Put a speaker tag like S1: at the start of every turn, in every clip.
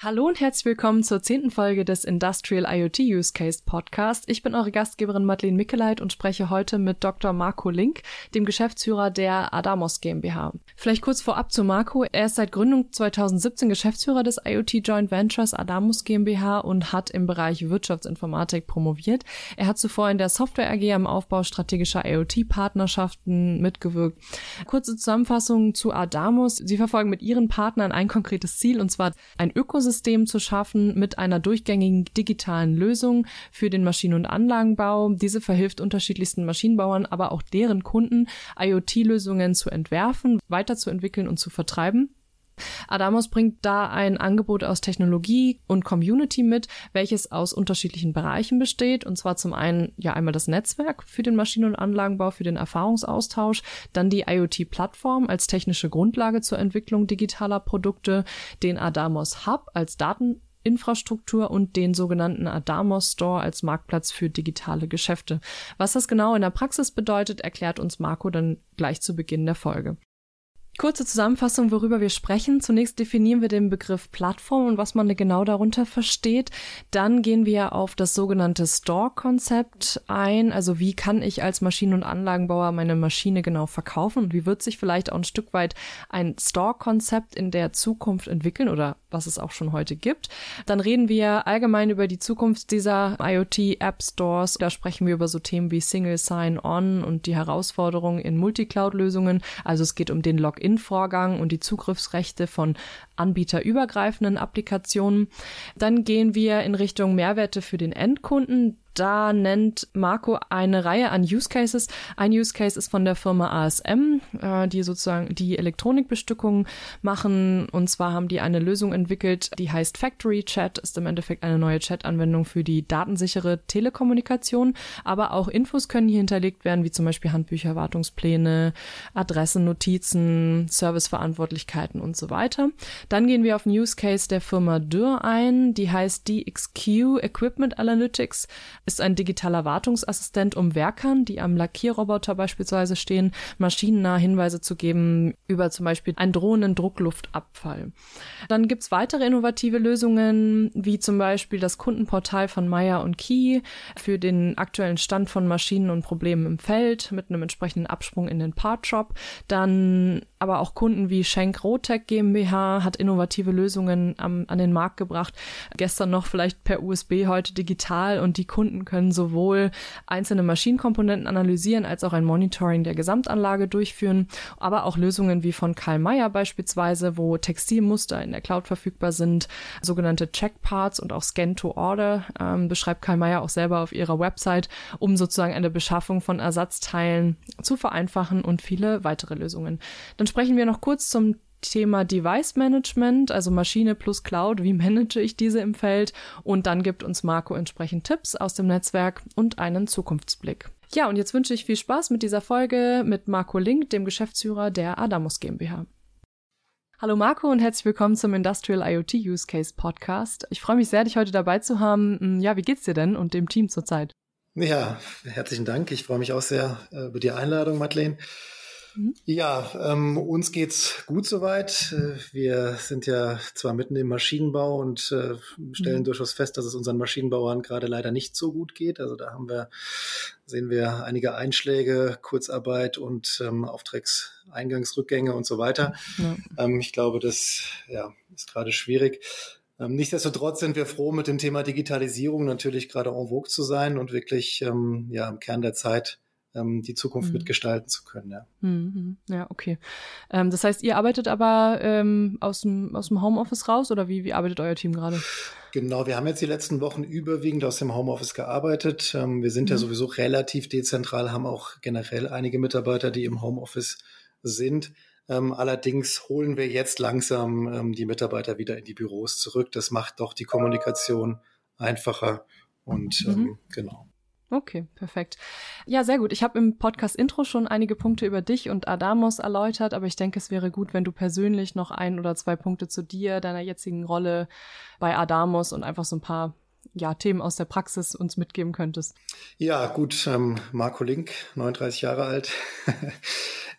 S1: Hallo und herzlich willkommen zur zehnten Folge des Industrial IoT Use Case Podcast. Ich bin eure Gastgeberin Madeleine Mickeleit und spreche heute mit Dr. Marco Link, dem Geschäftsführer der Adamos GmbH. Vielleicht kurz vorab zu Marco. Er ist seit Gründung 2017 Geschäftsführer des IoT Joint Ventures Adamos GmbH und hat im Bereich Wirtschaftsinformatik promoviert. Er hat zuvor in der Software AG am Aufbau strategischer IoT-Partnerschaften mitgewirkt. Kurze Zusammenfassung zu Adamos. Sie verfolgen mit ihren Partnern ein konkretes Ziel und zwar ein Ökosystem Ökosystem zu schaffen mit einer durchgängigen digitalen Lösung für den Maschinen- und Anlagenbau. Diese verhilft unterschiedlichsten Maschinenbauern, aber auch deren Kunden, IoT-Lösungen zu entwerfen, weiterzuentwickeln und zu vertreiben. Adamos bringt da ein Angebot aus Technologie und Community mit, welches aus unterschiedlichen Bereichen besteht. Und zwar zum einen ja einmal das Netzwerk für den Maschinen- und Anlagenbau, für den Erfahrungsaustausch, dann die IoT-Plattform als technische Grundlage zur Entwicklung digitaler Produkte, den Adamos Hub als Daten Infrastruktur und den sogenannten Adamos Store als Marktplatz für digitale Geschäfte. Was das genau in der Praxis bedeutet, erklärt uns Marco dann gleich zu Beginn der Folge. Kurze Zusammenfassung, worüber wir sprechen. Zunächst definieren wir den Begriff Plattform und was man genau darunter versteht. Dann gehen wir auf das sogenannte Store-Konzept ein. Also wie kann ich als Maschinen- und Anlagenbauer meine Maschine genau verkaufen und wie wird sich vielleicht auch ein Stück weit ein Store-Konzept in der Zukunft entwickeln oder was es auch schon heute gibt. Dann reden wir allgemein über die Zukunft dieser IoT-App-Stores. Da sprechen wir über so Themen wie Single Sign-On und die Herausforderungen in Multicloud-Lösungen. Also es geht um den Login-Vorgang und die Zugriffsrechte von anbieterübergreifenden Applikationen. Dann gehen wir in Richtung Mehrwerte für den Endkunden. Da nennt Marco eine Reihe an Use Cases. Ein Use Case ist von der Firma ASM, äh, die sozusagen die Elektronikbestückung machen. Und zwar haben die eine Lösung entwickelt, die heißt Factory Chat, ist im Endeffekt eine neue Chat-Anwendung für die datensichere Telekommunikation. Aber auch Infos können hier hinterlegt werden, wie zum Beispiel Handbücher, Wartungspläne, Adressen, Notizen, Serviceverantwortlichkeiten und so weiter. Dann gehen wir auf den Use Case der Firma Dürr ein, die heißt DXQ Equipment Analytics ist ein digitaler Wartungsassistent, um Werkern, die am Lackierroboter beispielsweise stehen, maschinennah Hinweise zu geben über zum Beispiel einen drohenden Druckluftabfall. Dann gibt's weitere innovative Lösungen, wie zum Beispiel das Kundenportal von Meyer und Key für den aktuellen Stand von Maschinen und Problemen im Feld mit einem entsprechenden Absprung in den Part Shop. Dann aber auch Kunden wie Schenk Rotec GmbH hat innovative Lösungen am, an den Markt gebracht. Gestern noch vielleicht per USB, heute digital und die Kunden können sowohl einzelne Maschinenkomponenten analysieren als auch ein Monitoring der Gesamtanlage durchführen, aber auch Lösungen wie von Karl Mayer beispielsweise, wo Textilmuster in der Cloud verfügbar sind, sogenannte Checkparts und auch Scan to Order ähm, beschreibt Karl Mayer auch selber auf ihrer Website, um sozusagen eine Beschaffung von Ersatzteilen zu vereinfachen und viele weitere Lösungen. Dann sprechen wir noch kurz zum Thema Device Management, also Maschine plus Cloud, wie manage ich diese im Feld? Und dann gibt uns Marco entsprechend Tipps aus dem Netzwerk und einen Zukunftsblick. Ja, und jetzt wünsche ich viel Spaß mit dieser Folge mit Marco Link, dem Geschäftsführer der Adamus GmbH. Hallo Marco und herzlich willkommen zum Industrial IoT Use Case Podcast. Ich freue mich sehr, dich heute dabei zu haben. Ja, wie geht's dir denn und dem Team zurzeit?
S2: Ja, herzlichen Dank. Ich freue mich auch sehr äh, über die Einladung, Madeleine. Mhm. Ja, ähm, uns geht's gut soweit. Äh, wir sind ja zwar mitten im Maschinenbau und äh, stellen mhm. durchaus fest, dass es unseren Maschinenbauern gerade leider nicht so gut geht. Also da haben wir, sehen wir einige Einschläge, Kurzarbeit und ähm, Auftragseingangsrückgänge und so weiter. Ja. Ähm, ich glaube, das ja, ist gerade schwierig. Ähm, nichtsdestotrotz sind wir froh, mit dem Thema Digitalisierung natürlich gerade en vogue zu sein und wirklich ähm, ja, im Kern der Zeit ähm, die Zukunft mhm. mitgestalten zu können. Ja,
S1: mhm. ja okay. Ähm, das heißt, ihr arbeitet aber ähm, aus, dem, aus dem Homeoffice raus oder wie, wie arbeitet euer Team gerade?
S2: Genau, wir haben jetzt die letzten Wochen überwiegend aus dem Homeoffice gearbeitet. Ähm, wir sind mhm. ja sowieso relativ dezentral, haben auch generell einige Mitarbeiter, die im Homeoffice sind. Ähm, allerdings holen wir jetzt langsam ähm, die Mitarbeiter wieder in die Büros zurück. Das macht doch die Kommunikation einfacher und mhm. ähm, genau.
S1: Okay, perfekt. Ja, sehr gut. Ich habe im Podcast-Intro schon einige Punkte über dich und Adamos erläutert, aber ich denke, es wäre gut, wenn du persönlich noch ein oder zwei Punkte zu dir, deiner jetzigen Rolle bei Adamos und einfach so ein paar ja, Themen aus der Praxis uns mitgeben könntest.
S2: Ja, gut, ähm, Marco Link, 39 Jahre alt.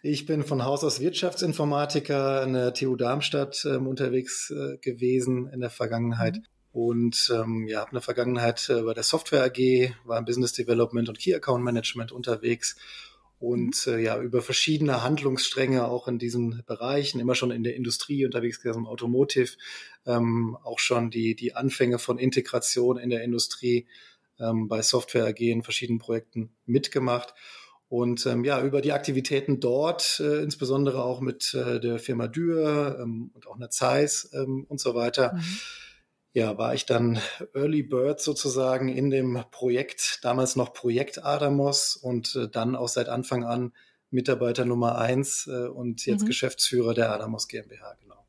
S2: ich bin von Haus aus Wirtschaftsinformatiker an der TU Darmstadt ähm, unterwegs äh, gewesen in der Vergangenheit. Mhm. Und ähm, ja, habe eine Vergangenheit äh, bei der Software AG, war im Business Development und Key Account Management unterwegs und mhm. äh, ja über verschiedene Handlungsstränge auch in diesen Bereichen, immer schon in der Industrie unterwegs gewesen, im Automotive, ähm, auch schon die, die Anfänge von Integration in der Industrie ähm, bei Software AG in verschiedenen Projekten mitgemacht. Und ähm, ja, über die Aktivitäten dort, äh, insbesondere auch mit äh, der Firma Dürr ähm, und auch einer Zeiss ähm, und so weiter, mhm ja, war ich dann Early Bird sozusagen in dem Projekt, damals noch Projekt Adamos und äh, dann auch seit Anfang an Mitarbeiter Nummer eins äh, und jetzt mhm. Geschäftsführer der Adamos GmbH, genau.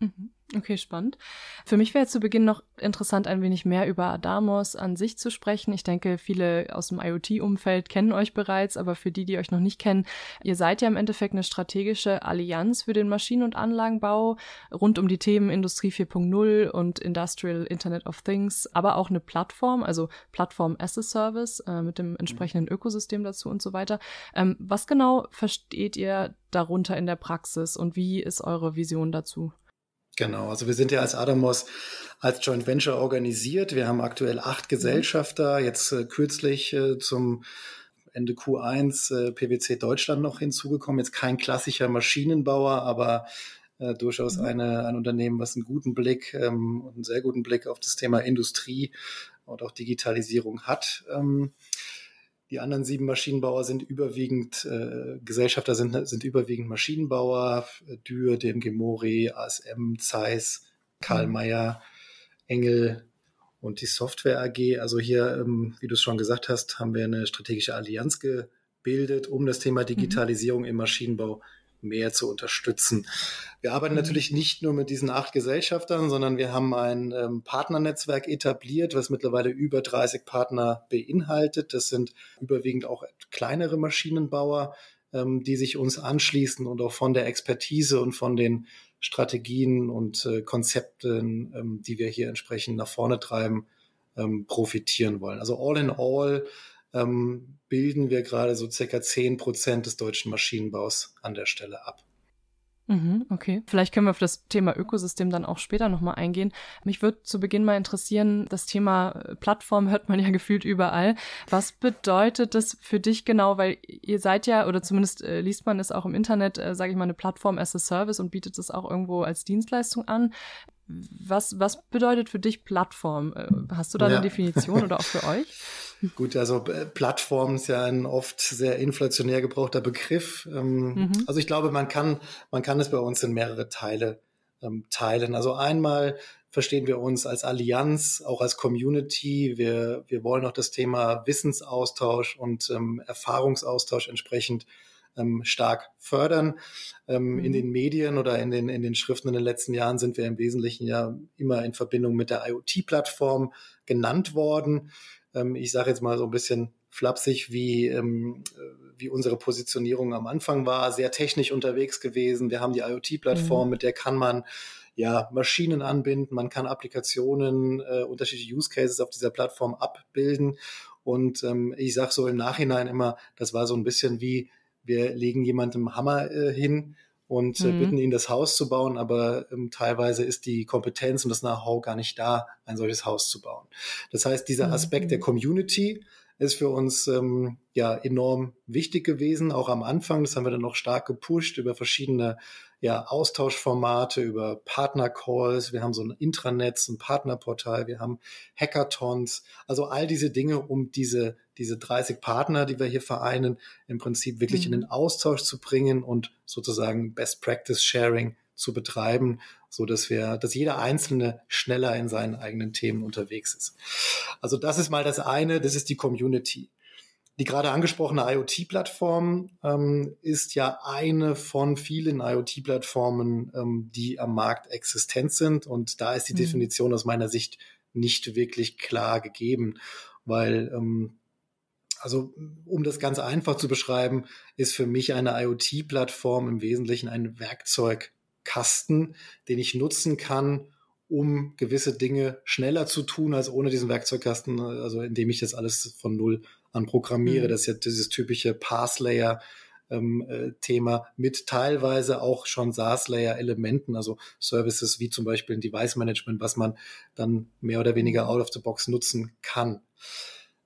S1: Mhm. Okay, spannend. Für mich wäre zu Beginn noch interessant, ein wenig mehr über Adamos an sich zu sprechen. Ich denke, viele aus dem IoT-Umfeld kennen euch bereits, aber für die, die euch noch nicht kennen, ihr seid ja im Endeffekt eine strategische Allianz für den Maschinen- und Anlagenbau rund um die Themen Industrie 4.0 und Industrial Internet of Things, aber auch eine Plattform, also Plattform as a Service äh, mit dem entsprechenden Ökosystem dazu und so weiter. Ähm, was genau versteht ihr darunter in der Praxis und wie ist eure Vision dazu?
S2: Genau, also wir sind ja als Adamos als Joint Venture organisiert. Wir haben aktuell acht Gesellschafter, jetzt äh, kürzlich äh, zum Ende Q1 äh, PwC Deutschland noch hinzugekommen. Jetzt kein klassischer Maschinenbauer, aber äh, durchaus mhm. eine, ein Unternehmen, was einen guten Blick ähm, und einen sehr guten Blick auf das Thema Industrie und auch Digitalisierung hat. Ähm, die anderen sieben Maschinenbauer sind überwiegend, äh, Gesellschafter sind, sind überwiegend Maschinenbauer, Dürr, DMG Mori, ASM, Zeiss, Karl mhm. Mayer, Engel und die Software AG. Also hier, ähm, wie du es schon gesagt hast, haben wir eine strategische Allianz gebildet, um das Thema mhm. Digitalisierung mhm. im Maschinenbau mehr zu unterstützen. Wir arbeiten mhm. natürlich nicht nur mit diesen acht Gesellschaftern, sondern wir haben ein ähm, Partnernetzwerk etabliert, was mittlerweile über 30 Partner beinhaltet. Das sind überwiegend auch kleinere Maschinenbauer, ähm, die sich uns anschließen und auch von der Expertise und von den Strategien und äh, Konzepten, ähm, die wir hier entsprechend nach vorne treiben, ähm, profitieren wollen. Also all in all ähm, bilden wir gerade so circa 10 Prozent des deutschen Maschinenbaus an der Stelle ab.
S1: Mhm, okay. Vielleicht können wir auf das Thema Ökosystem dann auch später nochmal eingehen. Mich würde zu Beginn mal interessieren, das Thema äh, Plattform hört man ja gefühlt überall. Was bedeutet das für dich genau? Weil ihr seid ja, oder zumindest äh, liest man es auch im Internet, äh, sage ich mal, eine Plattform as a Service und bietet es auch irgendwo als Dienstleistung an. Was, was bedeutet für dich Plattform? Äh, hast du da ja. eine Definition oder auch für euch?
S2: Gut, also äh, Plattform ist ja ein oft sehr inflationär gebrauchter Begriff. Ähm, mhm. Also ich glaube, man kann, man kann es bei uns in mehrere Teile ähm, teilen. Also einmal verstehen wir uns als Allianz, auch als Community. Wir, wir wollen auch das Thema Wissensaustausch und ähm, Erfahrungsaustausch entsprechend ähm, stark fördern. Ähm, mhm. In den Medien oder in den, in den Schriften in den letzten Jahren sind wir im Wesentlichen ja immer in Verbindung mit der IoT-Plattform genannt worden. Ähm, ich sage jetzt mal so ein bisschen flapsig, wie, ähm, wie unsere Positionierung am Anfang war, sehr technisch unterwegs gewesen. Wir haben die IoT-Plattform, mhm. mit der kann man ja, Maschinen anbinden, man kann Applikationen, äh, unterschiedliche Use Cases auf dieser Plattform abbilden. Und ähm, ich sage so im Nachhinein immer, das war so ein bisschen wie wir legen jemandem Hammer äh, hin und äh, mhm. bitten ihn, das Haus zu bauen, aber ähm, teilweise ist die Kompetenz und das Know-how gar nicht da, ein solches Haus zu bauen. Das heißt, dieser. Aspekt mhm. der Community ist für uns ähm, ja enorm wichtig gewesen, auch am Anfang. Das haben wir dann noch stark gepusht über verschiedene ja, Austauschformate, über Partnercalls. Wir haben so ein Intranet, ein Partnerportal, wir haben Hackathons. Also all diese Dinge, um diese, diese 30 Partner, die wir hier vereinen, im Prinzip wirklich mhm. in den Austausch zu bringen und sozusagen Best Practice Sharing zu betreiben, so dass wir, dass jeder Einzelne schneller in seinen eigenen Themen unterwegs ist. Also das ist mal das eine, das ist die Community. Die gerade angesprochene IoT-Plattform ähm, ist ja eine von vielen IoT-Plattformen, ähm, die am Markt existent sind. Und da ist die mhm. Definition aus meiner Sicht nicht wirklich klar gegeben, weil ähm, also um das ganz einfach zu beschreiben, ist für mich eine IoT-Plattform im Wesentlichen ein Werkzeugkasten, den ich nutzen kann, um gewisse Dinge schneller zu tun als ohne diesen Werkzeugkasten, also indem ich das alles von null an programmiere. Mhm. Das ist ja dieses typische Pass-Layer. Ähm, äh, Thema mit teilweise auch schon SaaS-Layer-Elementen, also Services wie zum Beispiel ein Device-Management, was man dann mehr oder weniger out of the box nutzen kann.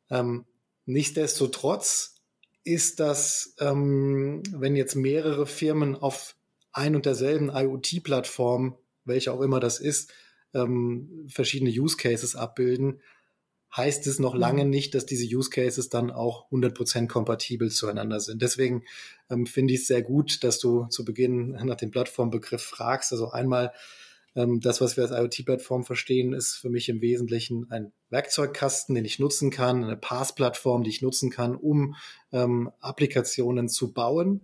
S2: Ähm, nichtsdestotrotz ist das, ähm, wenn jetzt mehrere Firmen auf ein und derselben IoT-Plattform, welche auch immer das ist, ähm, verschiedene Use Cases abbilden, heißt es noch lange mhm. nicht, dass diese Use Cases dann auch 100% kompatibel zueinander sind. Deswegen ähm, finde ich es sehr gut, dass du zu Beginn nach dem Plattformbegriff fragst. Also einmal das, was wir als IoT-Plattform verstehen, ist für mich im Wesentlichen ein Werkzeugkasten, den ich nutzen kann, eine PaaS-Plattform, die ich nutzen kann, um ähm, Applikationen zu bauen.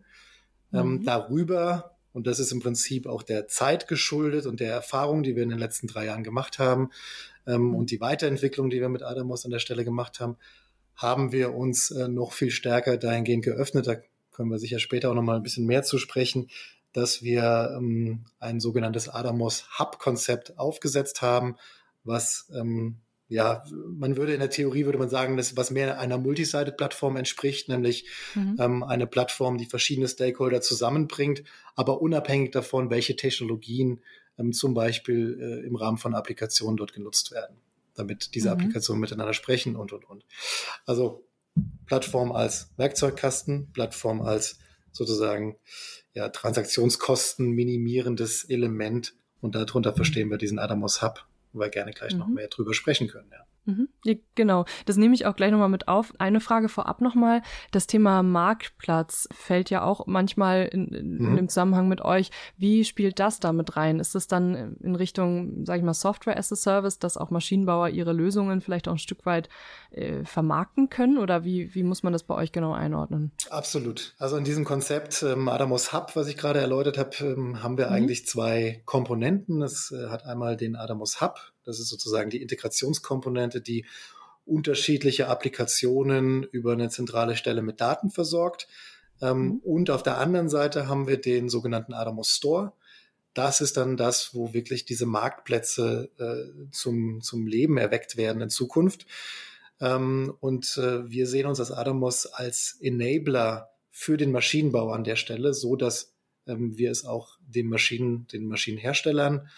S2: Ähm, mhm. Darüber und das ist im Prinzip auch der Zeit geschuldet und der Erfahrung, die wir in den letzten drei Jahren gemacht haben ähm, mhm. und die Weiterentwicklung, die wir mit Adamos an der Stelle gemacht haben, haben wir uns äh, noch viel stärker dahingehend geöffnet. Da können wir sicher später auch noch mal ein bisschen mehr zu sprechen, dass wir ähm, ein sogenanntes Adamos Hub-Konzept aufgesetzt haben, was ähm, ja, man würde in der Theorie würde man sagen, dass was mehr einer Multisided-Plattform entspricht, nämlich mhm. ähm, eine Plattform, die verschiedene Stakeholder zusammenbringt, aber unabhängig davon, welche Technologien ähm, zum Beispiel äh, im Rahmen von Applikationen dort genutzt werden, damit diese mhm. Applikationen miteinander sprechen und und und. Also Plattform als Werkzeugkasten, Plattform als sozusagen ja, Transaktionskosten minimierendes Element und darunter verstehen wir diesen Adamos Hub wo wir gerne gleich mhm. noch mehr drüber sprechen können. Ja.
S1: Mhm. Ja, genau, das nehme ich auch gleich nochmal mit auf. Eine Frage vorab nochmal. Das Thema Marktplatz fällt ja auch manchmal in, in, mhm. in, dem Zusammenhang mit euch. Wie spielt das da mit rein? Ist es dann in Richtung, sage ich mal, Software as a Service, dass auch Maschinenbauer ihre Lösungen vielleicht auch ein Stück weit äh, vermarkten können? Oder wie, wie muss man das bei euch genau einordnen?
S2: Absolut. Also in diesem Konzept ähm, Adamos Hub, was ich gerade erläutert habe, ähm, haben wir mhm. eigentlich zwei Komponenten. Es äh, hat einmal den Adamos Hub, das ist sozusagen die Integrationskomponente, die unterschiedliche Applikationen über eine zentrale Stelle mit Daten versorgt. Ähm, mhm. Und auf der anderen Seite haben wir den sogenannten Adamos Store. Das ist dann das, wo wirklich diese Marktplätze äh, zum, zum Leben erweckt werden in Zukunft. Ähm, und äh, wir sehen uns als Adamos als Enabler für den Maschinenbau an der Stelle, so dass ähm, wir es auch den Maschinen, den Maschinenherstellern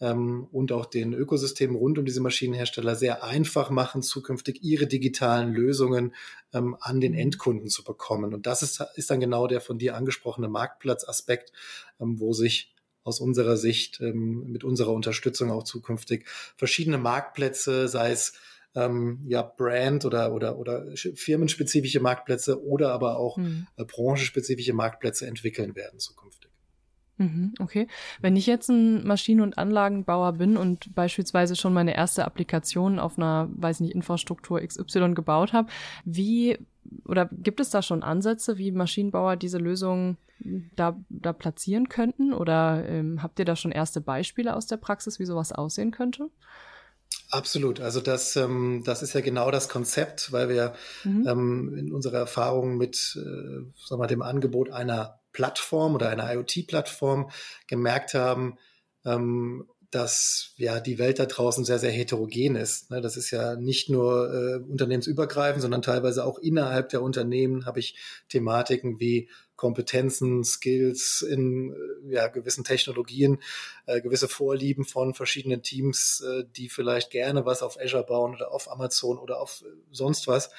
S2: ähm, und auch den Ökosystemen rund um diese Maschinenhersteller sehr einfach machen, zukünftig ihre digitalen Lösungen ähm, an den mhm. Endkunden zu bekommen. Und das ist, ist dann genau der von dir angesprochene Marktplatzaspekt, ähm, wo sich aus unserer Sicht mit unserer Unterstützung auch zukünftig verschiedene Marktplätze, sei es ähm, ja Brand oder oder oder firmenspezifische Marktplätze oder aber auch mhm. äh, branchenspezifische Marktplätze entwickeln werden zukünftig.
S1: Mhm, okay. Wenn ich jetzt ein Maschinen- und Anlagenbauer bin und beispielsweise schon meine erste Applikation auf einer, weiß nicht, Infrastruktur XY gebaut habe, wie oder gibt es da schon Ansätze, wie Maschinenbauer diese Lösung da, da platzieren könnten? Oder ähm, habt ihr da schon erste Beispiele aus der Praxis, wie sowas aussehen könnte?
S2: Absolut. Also das, ähm, das ist ja genau das Konzept, weil wir mhm. ähm, in unserer Erfahrung mit äh, sagen wir, dem Angebot einer Plattform oder einer IoT-Plattform gemerkt haben, ähm, dass ja die Welt da draußen sehr, sehr heterogen ist. Ne? Das ist ja nicht nur äh, unternehmensübergreifend, sondern teilweise auch innerhalb der Unternehmen habe ich Thematiken wie Kompetenzen, Skills in äh, ja, gewissen Technologien, äh, gewisse Vorlieben von verschiedenen Teams, äh, die vielleicht gerne was auf Azure bauen oder auf Amazon oder auf äh, sonst was.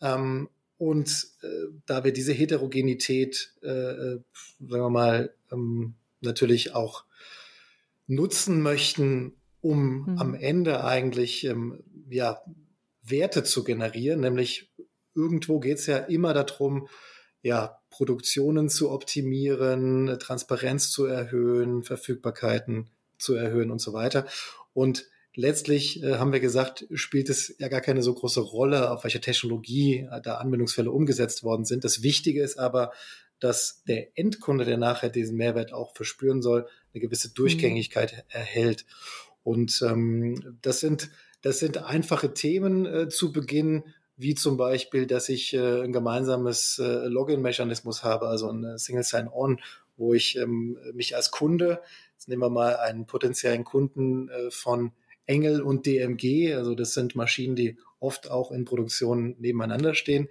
S2: Ähm, und äh, da wir diese Heterogenität, äh, äh, sagen wir mal, ähm, natürlich auch nutzen möchten, um mhm. am Ende eigentlich ähm, ja, Werte zu generieren, nämlich irgendwo geht es ja immer darum, ja, Produktionen zu optimieren, Transparenz zu erhöhen, Verfügbarkeiten zu erhöhen und so weiter. Und letztlich äh, haben wir gesagt, spielt es ja gar keine so große Rolle, auf welche Technologie äh, da Anwendungsfälle umgesetzt worden sind. Das Wichtige ist aber, dass der Endkunde, der nachher diesen Mehrwert auch verspüren soll, eine gewisse Durchgängigkeit mhm. erhält. Und ähm, das sind das sind einfache Themen äh, zu Beginn, wie zum Beispiel, dass ich äh, ein gemeinsames äh, Login-Mechanismus habe, also ein Single Sign-On, wo ich ähm, mich als Kunde Jetzt nehmen wir mal einen potenziellen Kunden äh, von Engel und DMG. Also das sind Maschinen, die oft auch in Produktion nebeneinander stehen,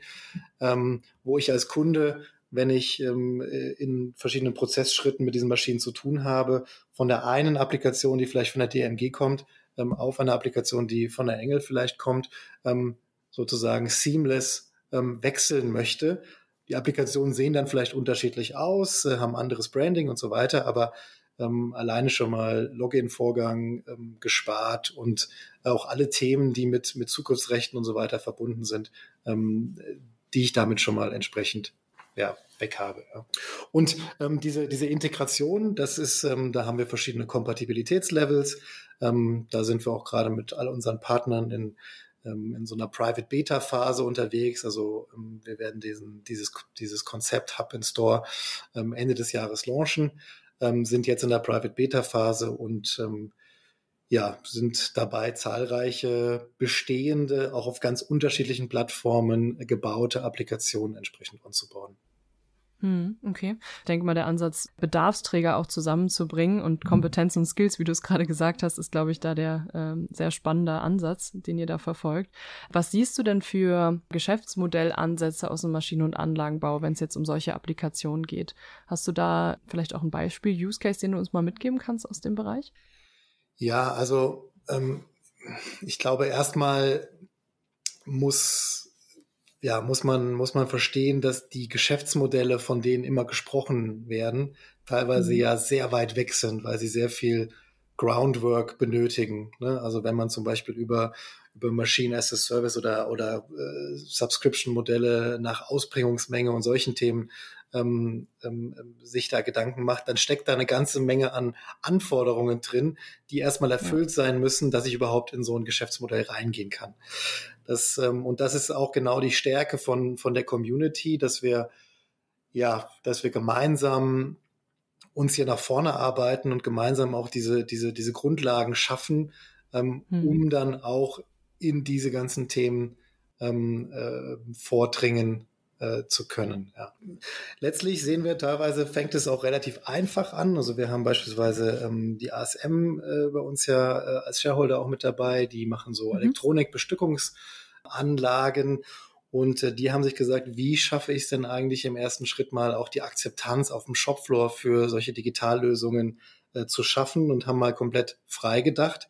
S2: ähm, wo ich als Kunde wenn ich ähm, äh, in verschiedenen Prozessschritten mit diesen Maschinen zu tun habe, von der einen Applikation, die vielleicht von der DMG kommt, ähm, auf eine Applikation, die von der Engel vielleicht kommt, ähm, sozusagen seamless ähm, wechseln möchte. Die Applikationen sehen dann vielleicht unterschiedlich aus, äh, haben anderes Branding und so weiter, aber ähm, alleine schon mal Login-Vorgang ähm, gespart und auch alle Themen, die mit, mit Zukunftsrechten und so weiter verbunden sind, ähm, die ich damit schon mal entsprechend ja, weg habe. Ja. Und ähm, diese, diese Integration, das ist, ähm, da haben wir verschiedene Kompatibilitätslevels. Ähm, da sind wir auch gerade mit all unseren Partnern in, ähm, in so einer Private Beta Phase unterwegs. Also ähm, wir werden diesen, dieses, dieses Konzept Hub in Store ähm, Ende des Jahres launchen, ähm, sind jetzt in der Private Beta Phase und ähm, ja, sind dabei zahlreiche bestehende, auch auf ganz unterschiedlichen Plattformen gebaute Applikationen entsprechend anzubauen.
S1: Hm, okay. Ich denke mal, der Ansatz, Bedarfsträger auch zusammenzubringen und Kompetenzen und Skills, wie du es gerade gesagt hast, ist, glaube ich, da der ähm, sehr spannende Ansatz, den ihr da verfolgt. Was siehst du denn für Geschäftsmodellansätze aus dem Maschinen- und Anlagenbau, wenn es jetzt um solche Applikationen geht? Hast du da vielleicht auch ein Beispiel, Use Case, den du uns mal mitgeben kannst aus dem Bereich?
S2: Ja, also ähm, ich glaube, erstmal muss ja, muss man, muss man verstehen, dass die Geschäftsmodelle, von denen immer gesprochen werden, teilweise mhm. ja sehr weit weg sind, weil sie sehr viel Groundwork benötigen. Ne? Also wenn man zum Beispiel über, über Machine as a Service oder, oder äh, Subscription-Modelle nach Ausbringungsmenge und solchen Themen ähm, ähm, sich da Gedanken macht, dann steckt da eine ganze Menge an Anforderungen drin, die erstmal erfüllt sein müssen, dass ich überhaupt in so ein Geschäftsmodell reingehen kann. Das, ähm, und das ist auch genau die Stärke von, von der Community, dass wir, ja, dass wir gemeinsam uns hier nach vorne arbeiten und gemeinsam auch diese, diese, diese Grundlagen schaffen, ähm, hm. um dann auch in diese ganzen Themen ähm, äh, vordringen äh, zu können. Ja. Letztlich sehen wir teilweise fängt es auch relativ einfach an. Also wir haben beispielsweise ähm, die ASM äh, bei uns ja äh, als Shareholder auch mit dabei. Die machen so mhm. Elektronikbestückungsanlagen. Und äh, die haben sich gesagt, wie schaffe ich es denn eigentlich im ersten Schritt mal auch die Akzeptanz auf dem Shopfloor für solche Digitallösungen äh, zu schaffen und haben mal komplett frei gedacht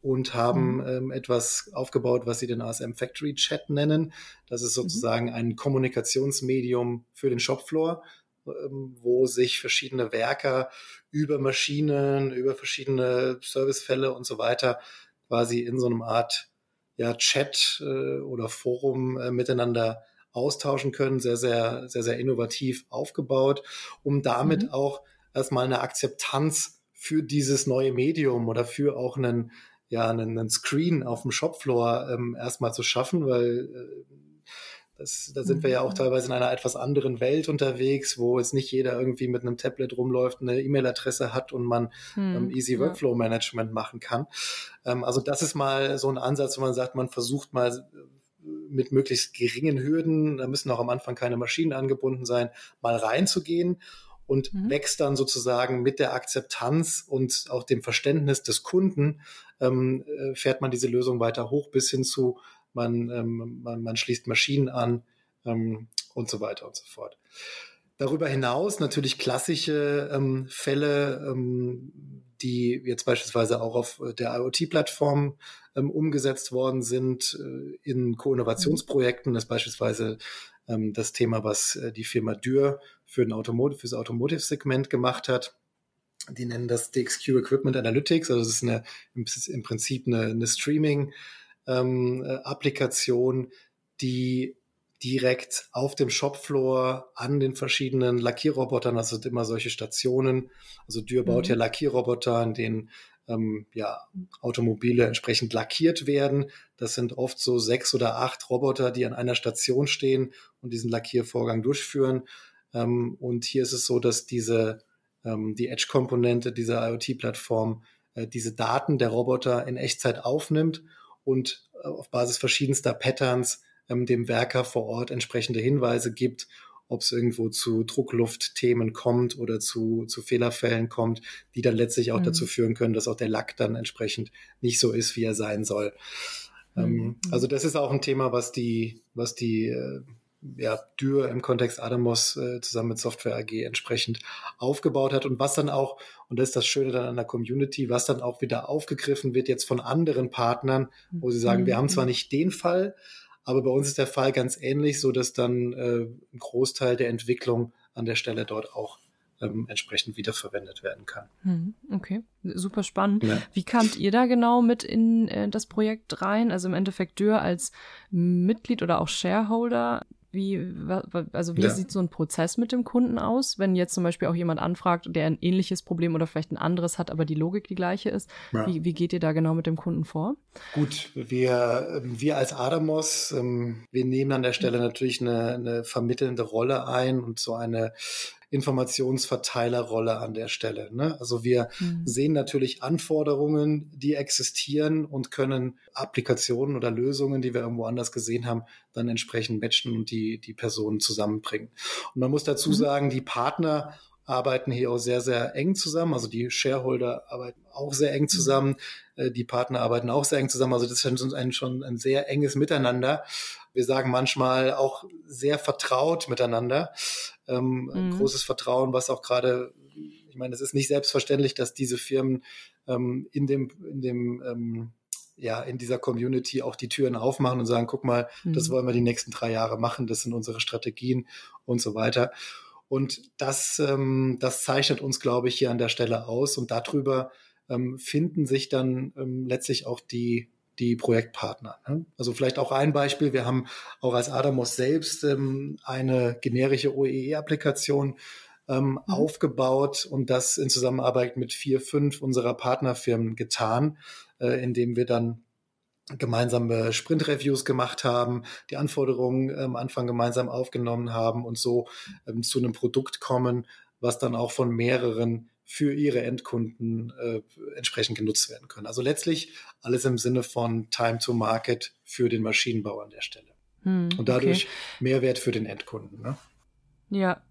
S2: und haben mhm. ähm, etwas aufgebaut, was sie den ASM Factory Chat nennen. Das ist mhm. sozusagen mhm. ein Kommunikationsmedium für den Shopfloor, ähm, wo sich verschiedene Werker über Maschinen, über verschiedene Servicefälle und so weiter quasi in so einem Art ja, Chat äh, oder Forum äh, miteinander austauschen können. Sehr, sehr, sehr, sehr innovativ aufgebaut, um damit mhm. auch erstmal eine Akzeptanz für dieses neue Medium oder für auch einen, ja einen, einen Screen auf dem Shopfloor ähm, erstmal zu schaffen, weil äh, das, da sind wir ja auch mhm. teilweise in einer etwas anderen Welt unterwegs, wo jetzt nicht jeder irgendwie mit einem Tablet rumläuft, eine E-Mail-Adresse hat und man hm, ähm, easy Workflow Management machen kann. Ähm, also das ist mal so ein Ansatz, wo man sagt, man versucht mal äh, mit möglichst geringen Hürden, da müssen auch am Anfang keine Maschinen angebunden sein, mal reinzugehen und mhm. wächst dann sozusagen mit der Akzeptanz und auch dem Verständnis des Kunden, ähm, äh, fährt man diese Lösung weiter hoch bis hin zu, man, ähm, man, man schließt Maschinen an ähm, und so weiter und so fort. Darüber hinaus natürlich klassische ähm, Fälle, ähm, die jetzt beispielsweise auch auf der IoT-Plattform ähm, umgesetzt worden sind äh, in Co-Innovationsprojekten. Das ist beispielsweise ähm, das Thema, was äh, die Firma Dürr für, den Automotive, für das Automotive-Segment gemacht hat. Die nennen das DXQ Equipment Analytics. Also das ist eine, im Prinzip eine, eine Streaming-Applikation, ähm, die direkt auf dem Shopfloor an den verschiedenen Lackierrobotern, also immer solche Stationen. Also Dürr baut mhm. ja Lackierroboter, in denen ähm, ja, Automobile entsprechend lackiert werden. Das sind oft so sechs oder acht Roboter, die an einer Station stehen und diesen Lackiervorgang durchführen. Ähm, und hier ist es so, dass diese ähm, die Edge-Komponente dieser IoT-Plattform äh, diese Daten der Roboter in Echtzeit aufnimmt und äh, auf Basis verschiedenster Patterns ähm, dem Werker vor Ort entsprechende Hinweise gibt ob es irgendwo zu Druckluftthemen kommt oder zu, zu Fehlerfällen kommt, die dann letztlich auch mhm. dazu führen können, dass auch der Lack dann entsprechend nicht so ist, wie er sein soll. Ähm, mhm. Also das ist auch ein Thema, was die, was die äh, ja, Dürr im Kontext Adamos äh, zusammen mit Software AG entsprechend aufgebaut hat und was dann auch, und das ist das Schöne dann an der Community, was dann auch wieder aufgegriffen wird jetzt von anderen Partnern, wo sie sagen, mhm. wir haben zwar mhm. nicht den Fall, aber bei uns ist der Fall ganz ähnlich, so dass dann äh, ein Großteil der Entwicklung an der Stelle dort auch ähm, entsprechend wiederverwendet werden kann.
S1: Mhm. Okay, super spannend. Ja. Wie kamt ihr da genau mit in äh, das Projekt rein? Also im Endeffekt Dürr als Mitglied oder auch Shareholder wie, also wie ja. sieht so ein Prozess mit dem Kunden aus, wenn jetzt zum Beispiel auch jemand anfragt, der ein ähnliches Problem oder vielleicht ein anderes hat, aber die Logik die gleiche ist? Ja. Wie, wie geht ihr da genau mit dem Kunden vor?
S2: Gut, wir, wir als Adamos, ähm, wir nehmen an der Stelle natürlich eine, eine vermittelnde Rolle ein und so eine Informationsverteilerrolle an der Stelle. Ne? Also wir mhm. sehen natürlich Anforderungen, die existieren und können Applikationen oder Lösungen, die wir irgendwo anders gesehen haben, dann entsprechend matchen und die, die Personen zusammenbringen. Und man muss dazu mhm. sagen, die Partner arbeiten hier auch sehr, sehr eng zusammen. Also die Shareholder arbeiten auch sehr eng mhm. zusammen. Mhm. Die Partner arbeiten auch sehr eng zusammen. Also das ist ein, schon ein sehr enges Miteinander. Wir sagen manchmal auch sehr vertraut miteinander. Ähm, mhm. Ein großes Vertrauen, was auch gerade, ich meine, es ist nicht selbstverständlich, dass diese Firmen ähm, in dem, in dem ähm, ja, in dieser Community auch die Türen aufmachen und sagen, guck mal, mhm. das wollen wir die nächsten drei Jahre machen, das sind unsere Strategien und so weiter. Und das, ähm, das zeichnet uns, glaube ich, hier an der Stelle aus. Und darüber ähm, finden sich dann ähm, letztlich auch die, die Projektpartner. Ne? Also vielleicht auch ein Beispiel. Wir haben auch als Adamos selbst ähm, eine generische OEE-Applikation ähm, mhm. aufgebaut und das in Zusammenarbeit mit vier, fünf unserer Partnerfirmen getan, äh, indem wir dann gemeinsame Sprint-Reviews gemacht haben, die Anforderungen am Anfang gemeinsam aufgenommen haben und so ähm, zu einem Produkt kommen, was dann auch von mehreren für ihre Endkunden äh, entsprechend genutzt werden können. Also letztlich alles im Sinne von Time to Market für den Maschinenbau an der Stelle. Hm, und dadurch okay. Mehrwert für den Endkunden. Ne?
S1: Ja,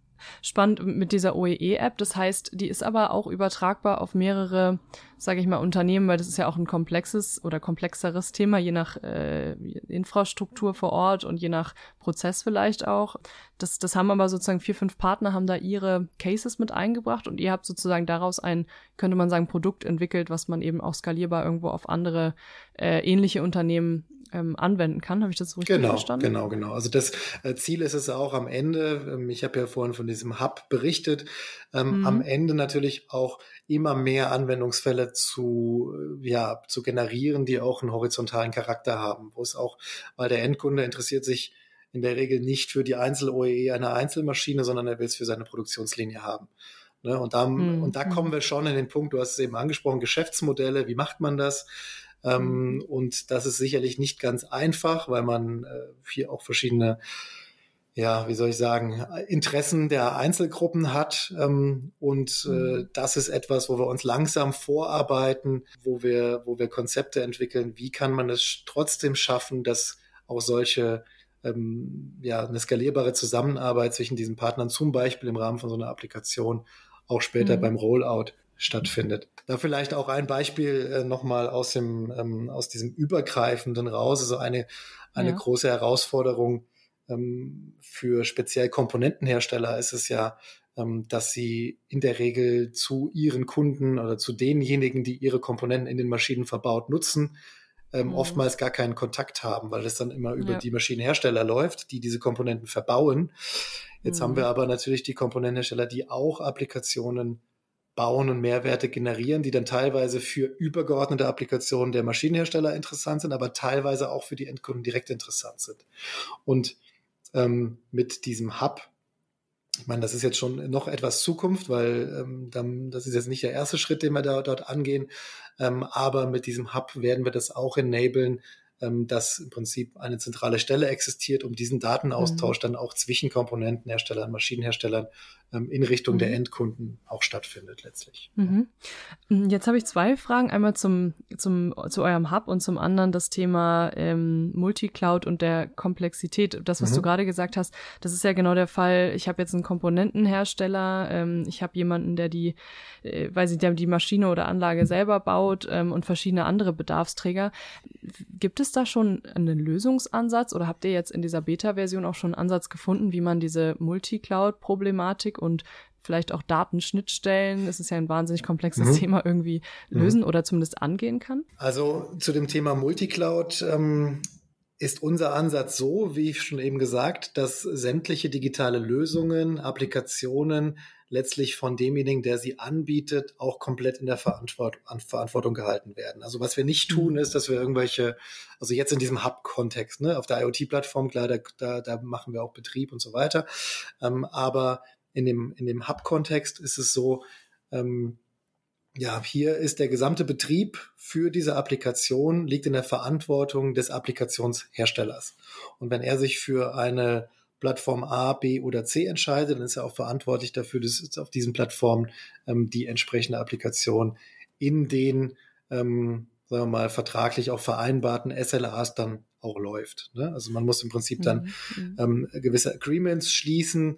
S1: spannend mit dieser OEE-App. Das heißt, die ist aber auch übertragbar auf mehrere, sage ich mal, Unternehmen, weil das ist ja auch ein komplexes oder komplexeres Thema, je nach äh, Infrastruktur vor Ort und je nach Prozess vielleicht auch. Das, das haben aber sozusagen vier, fünf Partner haben da ihre Cases mit eingebracht und ihr habt sozusagen daraus ein, könnte man sagen, Produkt entwickelt, was man eben auch skalierbar irgendwo auf andere äh, ähnliche Unternehmen ähm, anwenden kann. Habe ich das so richtig
S2: genau,
S1: verstanden?
S2: Genau, genau. Also das äh, Ziel ist es auch am Ende, ähm, ich habe ja vorhin von diesem Hub berichtet, ähm, mhm. am Ende natürlich auch immer mehr Anwendungsfälle zu, äh, ja, zu generieren, die auch einen horizontalen Charakter haben, wo es auch, weil der Endkunde interessiert sich in der Regel nicht für die Einzel-OEE einer Einzelmaschine, sondern er will es für seine Produktionslinie haben. Ne? Und, da, mhm. und da kommen wir schon in den Punkt, du hast es eben angesprochen, Geschäftsmodelle, wie macht man das? Ähm, mhm. und das ist sicherlich nicht ganz einfach, weil man äh, hier auch verschiedene ja, wie soll ich sagen, Interessen der Einzelgruppen hat. Ähm, und äh, mhm. das ist etwas, wo wir uns langsam vorarbeiten, wo wir, wo wir Konzepte entwickeln. Wie kann man es trotzdem schaffen, dass auch solche, ähm, ja, eine skalierbare Zusammenarbeit zwischen diesen Partnern, zum Beispiel im Rahmen von so einer Applikation, auch später mhm. beim Rollout stattfindet. Da vielleicht auch ein Beispiel äh, nochmal aus dem, ähm, aus diesem übergreifenden raus, also eine, eine ja. große Herausforderung für speziell Komponentenhersteller ist es ja, ähm, dass sie in der Regel zu ihren Kunden oder zu denjenigen, die ihre Komponenten in den Maschinen verbaut nutzen, ähm, mhm. oftmals gar keinen Kontakt haben, weil das dann immer über ja. die Maschinenhersteller läuft, die diese Komponenten verbauen. Jetzt mhm. haben wir aber natürlich die Komponentenhersteller, die auch Applikationen bauen und Mehrwerte generieren, die dann teilweise für übergeordnete Applikationen der Maschinenhersteller interessant sind, aber teilweise auch für die Endkunden direkt interessant sind. Und ähm, mit diesem Hub, ich meine, das ist jetzt schon noch etwas Zukunft, weil ähm, dann, das ist jetzt nicht der erste Schritt, den wir da, dort angehen, ähm, aber mit diesem Hub werden wir das auch enablen, ähm, dass im Prinzip eine zentrale Stelle existiert, um diesen Datenaustausch mhm. dann auch zwischen Komponentenherstellern, Maschinenherstellern in Richtung mhm. der Endkunden auch stattfindet letztlich.
S1: Mhm. Mm, jetzt habe ich zwei Fragen. Einmal zum, zum, zu eurem Hub und zum anderen das Thema ähm, Multicloud und der Komplexität. Das, was mhm. du gerade gesagt hast, das ist ja genau der Fall. Ich habe jetzt einen Komponentenhersteller, ähm, ich habe jemanden, der die, äh, weiß ich, der die Maschine oder Anlage selber baut ähm, und verschiedene andere Bedarfsträger. Gibt es da schon einen Lösungsansatz oder habt ihr jetzt in dieser Beta-Version auch schon einen Ansatz gefunden, wie man diese Multicloud-Problematik und vielleicht auch Datenschnittstellen, das ist ja ein wahnsinnig komplexes mhm. Thema, irgendwie mhm. lösen mhm. oder zumindest angehen kann?
S2: Also zu dem Thema Multicloud ähm, ist unser Ansatz so, wie ich schon eben gesagt, dass sämtliche digitale Lösungen, Applikationen letztlich von demjenigen, der sie anbietet, auch komplett in der Verantwort Verantwortung gehalten werden. Also was wir nicht tun, mhm. ist, dass wir irgendwelche, also jetzt in diesem Hub-Kontext, ne, auf der IoT-Plattform, klar, da, da, da machen wir auch Betrieb und so weiter. Ähm, aber in dem, in dem Hub-Kontext ist es so, ähm, ja, hier ist der gesamte Betrieb für diese Applikation liegt in der Verantwortung des Applikationsherstellers. Und wenn er sich für eine Plattform A, B oder C entscheidet, dann ist er auch verantwortlich dafür, dass auf diesen Plattformen ähm, die entsprechende Applikation in den, ähm, sagen wir mal, vertraglich auch vereinbarten SLAs dann auch läuft. Ne? Also man muss im Prinzip dann mhm. mhm. ähm, gewisse Agreements schließen.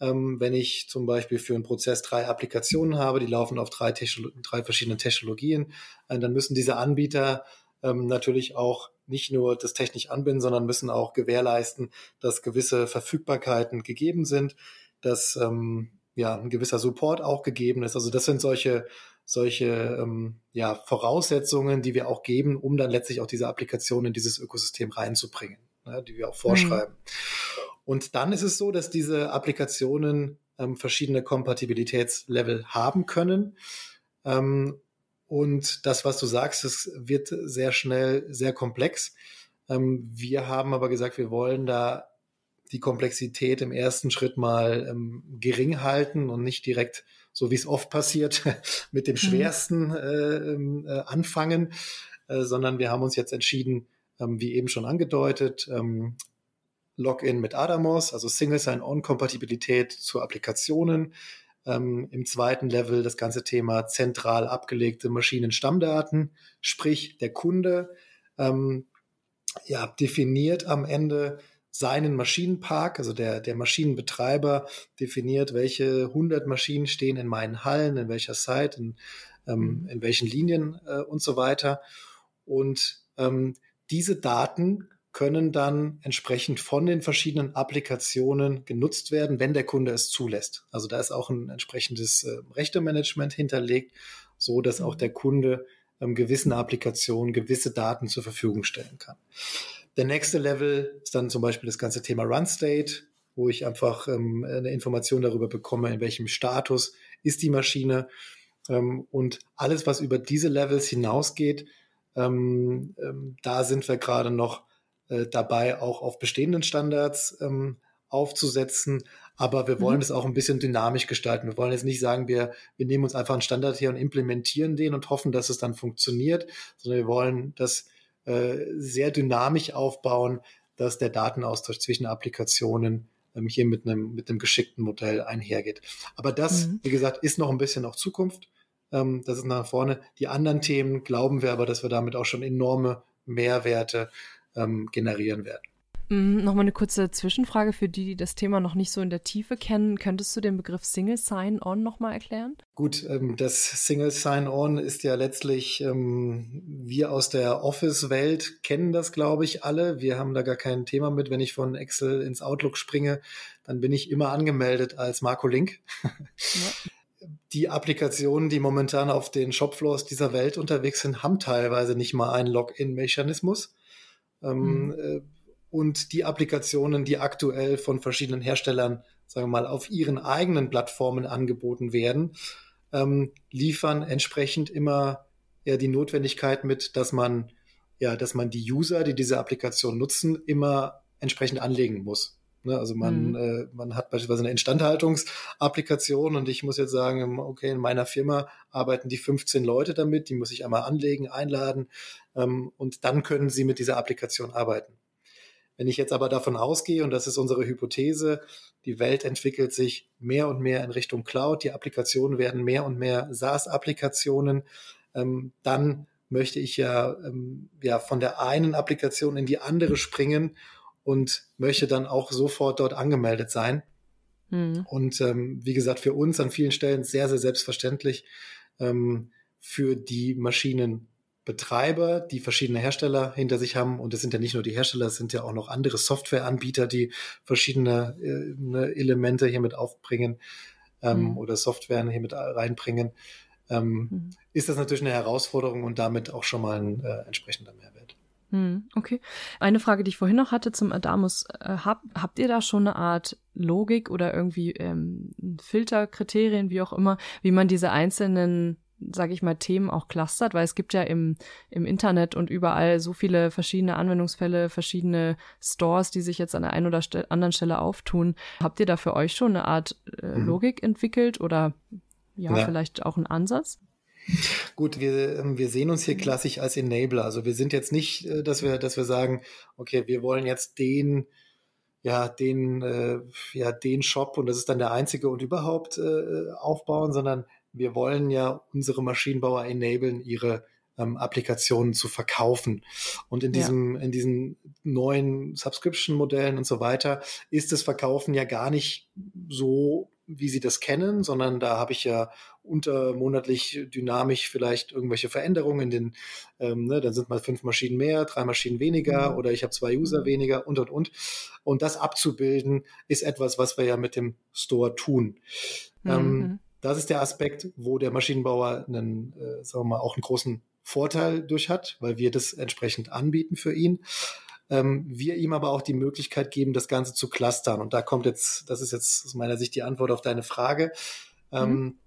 S2: Ähm, wenn ich zum Beispiel für einen Prozess drei Applikationen habe, die laufen auf drei, Technolo drei verschiedenen Technologien, äh, dann müssen diese Anbieter ähm, natürlich auch nicht nur das technisch anbinden, sondern müssen auch gewährleisten, dass gewisse Verfügbarkeiten gegeben sind, dass ähm, ja ein gewisser Support auch gegeben ist. Also das sind solche solche ähm, ja, Voraussetzungen, die wir auch geben, um dann letztlich auch diese Applikation in dieses Ökosystem reinzubringen, ne, die wir auch vorschreiben. Mhm. Und dann ist es so, dass diese Applikationen ähm, verschiedene Kompatibilitätslevel haben können. Ähm, und das, was du sagst, es wird sehr schnell sehr komplex. Ähm, wir haben aber gesagt, wir wollen da die Komplexität im ersten Schritt mal ähm, gering halten und nicht direkt, so wie es oft passiert, mit dem mhm. Schwersten äh, ähm, äh, anfangen, äh, sondern wir haben uns jetzt entschieden, ähm, wie eben schon angedeutet, ähm, Login mit Adamos, also Single Sign-On-Kompatibilität zu Applikationen, ähm, Im zweiten Level das ganze Thema zentral abgelegte Maschinenstammdaten, sprich der Kunde ähm, ja, definiert am Ende seinen Maschinenpark, also der, der Maschinenbetreiber definiert, welche 100 Maschinen stehen in meinen Hallen, in welcher Site, in, ähm, in welchen Linien äh, und so weiter. Und ähm, diese Daten können dann entsprechend von den verschiedenen Applikationen genutzt werden, wenn der Kunde es zulässt. Also da ist auch ein entsprechendes äh, Rechtemanagement hinterlegt, so dass auch mhm. der Kunde ähm, gewissen Applikationen gewisse Daten zur Verfügung stellen kann. Der nächste Level ist dann zum Beispiel das ganze Thema Run State, wo ich einfach ähm, eine Information darüber bekomme, in welchem Status ist die Maschine. Ähm, und alles, was über diese Levels hinausgeht, ähm, ähm, da sind wir gerade noch äh, dabei, auch auf bestehenden Standards ähm, aufzusetzen. Aber wir wollen mhm. es auch ein bisschen dynamisch gestalten. Wir wollen jetzt nicht sagen, wir, wir nehmen uns einfach einen Standard her und implementieren den und hoffen, dass es dann funktioniert, sondern wir wollen das äh, sehr dynamisch aufbauen, dass der Datenaustausch zwischen Applikationen ähm, hier mit einem, mit einem geschickten Modell einhergeht. Aber das, mhm. wie gesagt, ist noch ein bisschen auch Zukunft. Ähm, das ist nach vorne. Die anderen Themen glauben wir aber, dass wir damit auch schon enorme Mehrwerte ähm, generieren werden.
S1: Mhm, Nochmal eine kurze Zwischenfrage für die, die das Thema noch nicht so in der Tiefe kennen. Könntest du den Begriff Single Sign-On nochmal erklären?
S2: Gut, ähm, das Single Sign-On ist ja letztlich, ähm, wir aus der Office-Welt kennen das, glaube ich, alle. Wir haben da gar kein Thema mit. Wenn ich von Excel ins Outlook springe, dann bin ich immer angemeldet als Marco Link. Ja. Die Applikationen, die momentan auf den Shopfloors dieser Welt unterwegs sind, haben teilweise nicht mal einen Login-Mechanismus. Ähm, mhm. und die Applikationen, die aktuell von verschiedenen Herstellern, sagen wir mal, auf ihren eigenen Plattformen angeboten werden, ähm, liefern entsprechend immer ja die Notwendigkeit mit, dass man ja, dass man die User, die diese Applikation nutzen, immer entsprechend anlegen muss. Ne? Also man, mhm. äh, man hat beispielsweise eine Instandhaltungsapplikation und ich muss jetzt sagen, okay, in meiner Firma arbeiten die 15 Leute damit, die muss ich einmal anlegen, einladen ähm, und dann können sie mit dieser Applikation arbeiten. Wenn ich jetzt aber davon ausgehe, und das ist unsere Hypothese, die Welt entwickelt sich mehr und mehr in Richtung Cloud, die Applikationen werden mehr und mehr SaaS-Applikationen, ähm, dann möchte ich ja, ähm, ja von der einen Applikation in die andere springen und möchte dann auch sofort dort angemeldet sein. Mhm. Und ähm, wie gesagt, für uns an vielen Stellen sehr, sehr selbstverständlich. Ähm, für die Maschinenbetreiber, die verschiedene Hersteller hinter sich haben. Und es sind ja nicht nur die Hersteller, es sind ja auch noch andere Softwareanbieter, die verschiedene äh, Elemente hier mit aufbringen ähm, mhm. oder Software hier mit reinbringen. Ähm, mhm. Ist das natürlich eine Herausforderung und damit auch schon mal ein äh, entsprechender Mehrwert.
S1: Hm, okay. Eine Frage, die ich vorhin noch hatte zum Adamus äh, Hub. Habt ihr da schon eine Art Logik oder irgendwie ähm, Filterkriterien, wie auch immer, wie man diese einzelnen sage ich mal, Themen auch clustert, weil es gibt ja im, im Internet und überall so viele verschiedene Anwendungsfälle, verschiedene Stores, die sich jetzt an der einen oder st anderen Stelle auftun. Habt ihr da für euch schon eine Art äh, mhm. Logik entwickelt oder ja, ja, vielleicht auch einen Ansatz?
S2: Gut, wir, ähm, wir sehen uns hier klassisch als Enabler. Also wir sind jetzt nicht, äh, dass wir, dass wir sagen, okay, wir wollen jetzt den, ja, den, äh, ja, den Shop und das ist dann der einzige und überhaupt äh, aufbauen, sondern wir wollen ja unsere Maschinenbauer enablen, ihre ähm, Applikationen zu verkaufen. Und in diesem, ja. in diesen neuen Subscription-Modellen und so weiter ist das Verkaufen ja gar nicht so, wie Sie das kennen, sondern da habe ich ja untermonatlich dynamisch vielleicht irgendwelche Veränderungen in den, ähm, ne, dann sind mal fünf Maschinen mehr, drei Maschinen weniger mhm. oder ich habe zwei User mhm. weniger und und und. Und das abzubilden ist etwas, was wir ja mit dem Store tun. Mhm. Ähm, das ist der Aspekt, wo der Maschinenbauer einen, äh, sagen wir mal, auch einen großen Vorteil durch hat, weil wir das entsprechend anbieten für ihn. Ähm, wir ihm aber auch die Möglichkeit geben, das Ganze zu clustern. Und da kommt jetzt, das ist jetzt aus meiner Sicht die Antwort auf deine Frage. Ähm, mhm.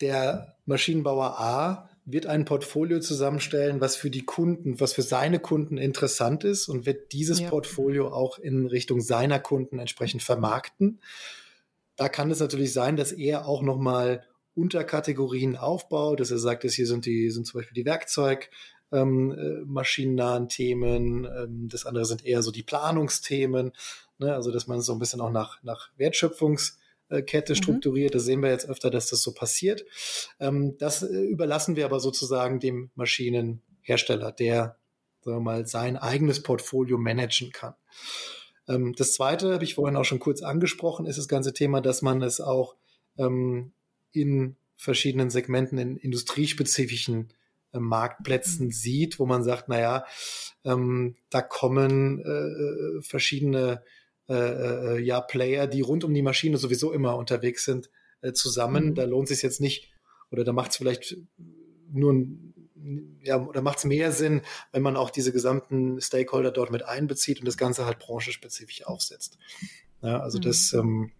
S2: Der Maschinenbauer A wird ein Portfolio zusammenstellen, was für die Kunden, was für seine Kunden interessant ist und wird dieses ja. Portfolio auch in Richtung seiner Kunden entsprechend vermarkten. Da kann es natürlich sein, dass er auch nochmal Unterkategorien aufbaut, dass er sagt, dass hier sind die, sind zum Beispiel die Werkzeug, ähm, äh, maschinennahen Themen, ähm, das andere sind eher so die Planungsthemen, ne? also dass man so ein bisschen auch nach, nach Wertschöpfungskette mhm. strukturiert. Das sehen wir jetzt öfter, dass das so passiert. Ähm, das äh, überlassen wir aber sozusagen dem Maschinenhersteller, der sagen wir mal, sein eigenes Portfolio managen kann. Ähm, das zweite habe ich vorhin auch schon kurz angesprochen, ist das ganze Thema, dass man es auch ähm, in verschiedenen Segmenten, in industriespezifischen äh, Marktplätzen mhm. sieht, wo man sagt, naja, ähm, da kommen äh, äh verschiedene äh, äh, ja, Player, die rund um die Maschine sowieso immer unterwegs sind, äh, zusammen. Mhm. Da lohnt es sich jetzt nicht, oder da macht es vielleicht nur ein ja, oder macht es mehr Sinn, wenn man auch diese gesamten Stakeholder dort mit einbezieht und das Ganze halt branchenspezifisch aufsetzt. Ja, also mhm. das, ähm,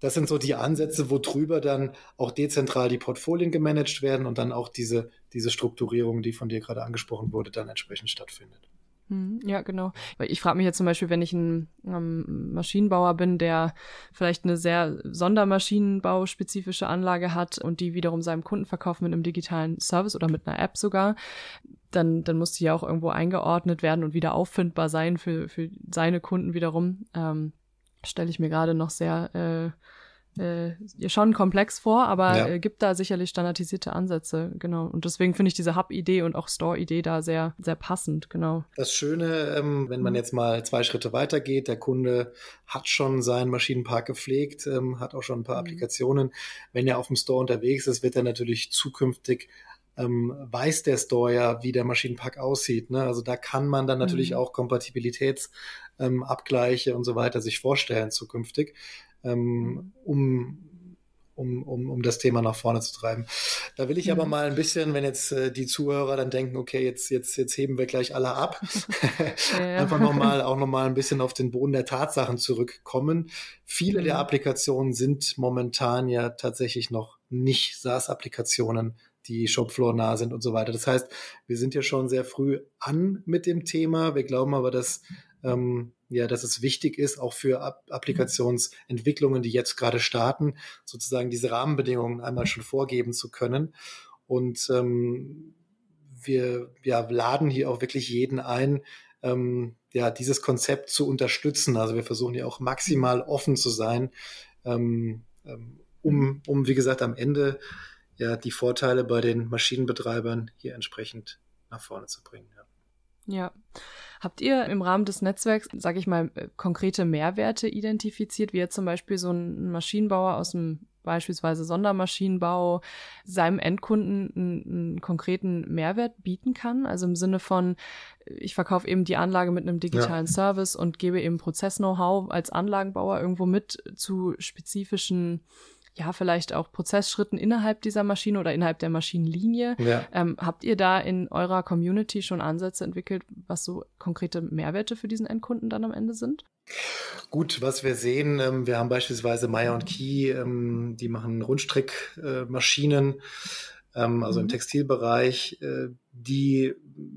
S2: das sind so die Ansätze, wo drüber dann auch dezentral die Portfolien gemanagt werden und dann auch diese, diese Strukturierung, die von dir gerade angesprochen wurde, dann entsprechend stattfindet.
S1: Hm, ja, genau. Ich frage mich jetzt zum Beispiel, wenn ich ein ähm, Maschinenbauer bin, der vielleicht eine sehr Sondermaschinenbauspezifische Anlage hat und die wiederum seinem Kunden verkauft mit einem digitalen Service oder mit einer App sogar, dann, dann muss die ja auch irgendwo eingeordnet werden und wieder auffindbar sein für, für seine Kunden wiederum. Ähm, Stelle ich mir gerade noch sehr äh, äh, schon komplex vor, aber ja. äh, gibt da sicherlich standardisierte Ansätze, genau. Und deswegen finde ich diese Hub-Idee und auch Store-Idee da sehr, sehr passend, genau.
S2: Das Schöne, ähm, wenn man mhm. jetzt mal zwei Schritte weiter geht, der Kunde hat schon seinen Maschinenpark gepflegt, ähm, hat auch schon ein paar mhm. Applikationen. Wenn er auf dem Store unterwegs ist, wird er natürlich zukünftig ähm, weiß der ja, wie der Maschinenpark aussieht. Ne? Also da kann man dann natürlich mhm. auch Kompatibilitätsabgleiche ähm, und so weiter sich vorstellen zukünftig ähm, um, um, um, um das Thema nach vorne zu treiben. Da will ich mhm. aber mal ein bisschen, wenn jetzt äh, die Zuhörer dann denken, okay, jetzt, jetzt, jetzt heben wir gleich alle ab, ja. einfach nochmal auch nochmal ein bisschen auf den Boden der Tatsachen zurückkommen. Viele mhm. der Applikationen sind momentan ja tatsächlich noch nicht SaaS-Applikationen, die Shopfloor nah sind und so weiter. Das heißt, wir sind ja schon sehr früh an mit dem Thema. Wir glauben aber, dass ähm, ja, dass es wichtig ist, auch für Applikationsentwicklungen, die jetzt gerade starten, sozusagen diese Rahmenbedingungen einmal schon vorgeben zu können. Und ähm, wir ja, laden hier auch wirklich jeden ein, ähm, ja, dieses Konzept zu unterstützen. Also wir versuchen ja auch maximal offen zu sein, ähm, ähm, um, um, wie gesagt, am Ende ja die Vorteile bei den Maschinenbetreibern hier entsprechend nach vorne zu bringen. Ja.
S1: Ja. Habt ihr im Rahmen des Netzwerks, sage ich mal, äh, konkrete Mehrwerte identifiziert, wie jetzt zum Beispiel so ein Maschinenbauer aus dem beispielsweise Sondermaschinenbau seinem Endkunden einen, einen konkreten Mehrwert bieten kann? Also im Sinne von, ich verkaufe eben die Anlage mit einem digitalen ja. Service und gebe eben Prozess-Know-how als Anlagenbauer irgendwo mit zu spezifischen ja, vielleicht auch Prozessschritten innerhalb dieser Maschine oder innerhalb der Maschinenlinie. Ja. Ähm, habt ihr da in eurer Community schon Ansätze entwickelt, was so konkrete Mehrwerte für diesen Endkunden dann am Ende sind?
S2: Gut, was wir sehen, ähm, wir haben beispielsweise Meyer und Key, ähm, die machen Rundstrickmaschinen, ähm, also mhm. im Textilbereich, äh, die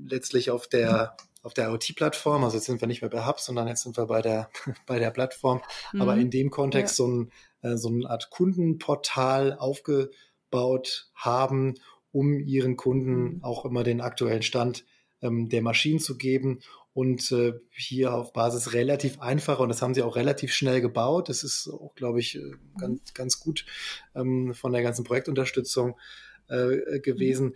S2: letztlich auf der auf der IoT-Plattform, also jetzt sind wir nicht mehr bei Hub, sondern jetzt sind wir bei der, bei der Plattform, mhm. aber in dem Kontext ja. so, ein, äh, so eine Art Kundenportal aufgebaut haben, um ihren Kunden mhm. auch immer den aktuellen Stand ähm, der Maschinen zu geben und äh, hier auf Basis relativ einfacher, und das haben sie auch relativ schnell gebaut, das ist auch, glaube ich, äh, ganz, ganz gut ähm, von der ganzen Projektunterstützung äh, gewesen.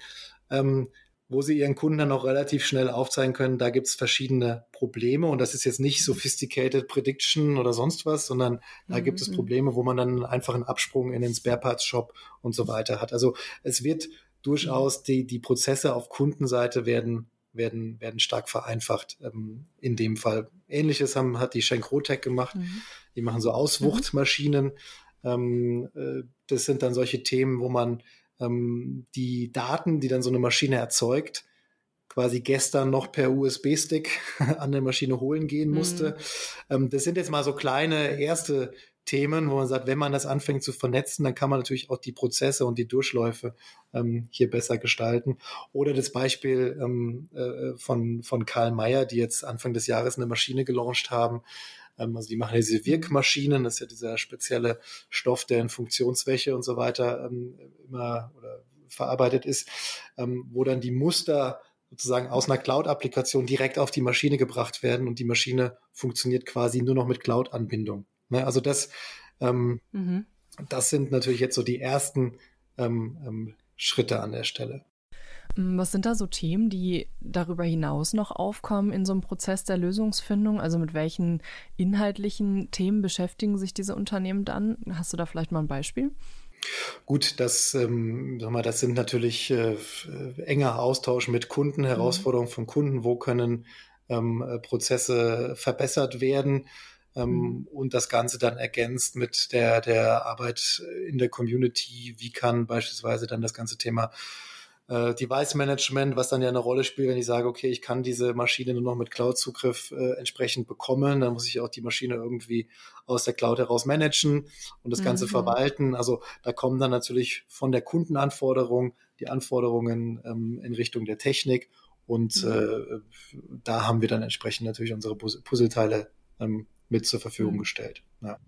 S2: Mhm. Ähm, wo sie ihren Kunden dann auch relativ schnell aufzeigen können, da gibt es verschiedene Probleme und das ist jetzt nicht sophisticated Prediction oder sonst was, sondern da gibt es mhm. Probleme, wo man dann einfach einen Absprung in den Spare Parts Shop und so weiter hat. Also es wird durchaus die, die Prozesse auf Kundenseite werden werden, werden stark vereinfacht. Ähm, in dem Fall. Ähnliches haben, hat die Schenk Rotec gemacht. Mhm. Die machen so Auswuchtmaschinen. Mhm. Ähm, äh, das sind dann solche Themen, wo man ähm, die Daten, die dann so eine Maschine erzeugt, quasi gestern noch per USB-Stick an der Maschine holen gehen musste. Mhm. Das sind jetzt mal so kleine erste Themen, wo man sagt, wenn man das anfängt zu vernetzen, dann kann man natürlich auch die Prozesse und die Durchläufe ähm, hier besser gestalten. Oder das Beispiel ähm, äh, von, von Karl Mayer, die jetzt Anfang des Jahres eine Maschine gelauncht haben. Ähm, also die machen diese Wirkmaschinen, das ist ja dieser spezielle Stoff, der in Funktionswäsche und so weiter ähm, immer oder verarbeitet ist, ähm, wo dann die Muster sozusagen aus einer Cloud-Applikation direkt auf die Maschine gebracht werden und die Maschine funktioniert quasi nur noch mit Cloud-Anbindung. Ne? Also das, ähm, mhm. das sind natürlich jetzt so die ersten ähm, Schritte an der Stelle.
S1: Mm, was sind da so Themen, die darüber hinaus noch aufkommen in so einem Prozess der Lösungsfindung? Also mit welchen inhaltlichen Themen beschäftigen sich diese Unternehmen dann? Hast du da vielleicht mal ein Beispiel?
S2: Gut, das, ähm, sag mal, das sind natürlich äh, enger Austausch mit Kunden, mhm. Herausforderungen von Kunden, wo können ähm, äh, Prozesse verbessert werden ähm, mhm. und das Ganze dann ergänzt mit der, der Arbeit in der Community. Wie kann beispielsweise dann das ganze Thema äh, Device Management, was dann ja eine Rolle spielt, wenn ich sage, okay, ich kann diese Maschine nur noch mit Cloud-Zugriff äh, entsprechend bekommen, dann muss ich auch die Maschine irgendwie aus der Cloud heraus managen und das Ganze mhm. verwalten. Also da kommen dann natürlich von der Kundenanforderung die Anforderungen ähm, in Richtung der Technik und mhm. äh, da haben wir dann entsprechend natürlich unsere Puzzleteile ähm, mit zur Verfügung mhm. gestellt. Ja.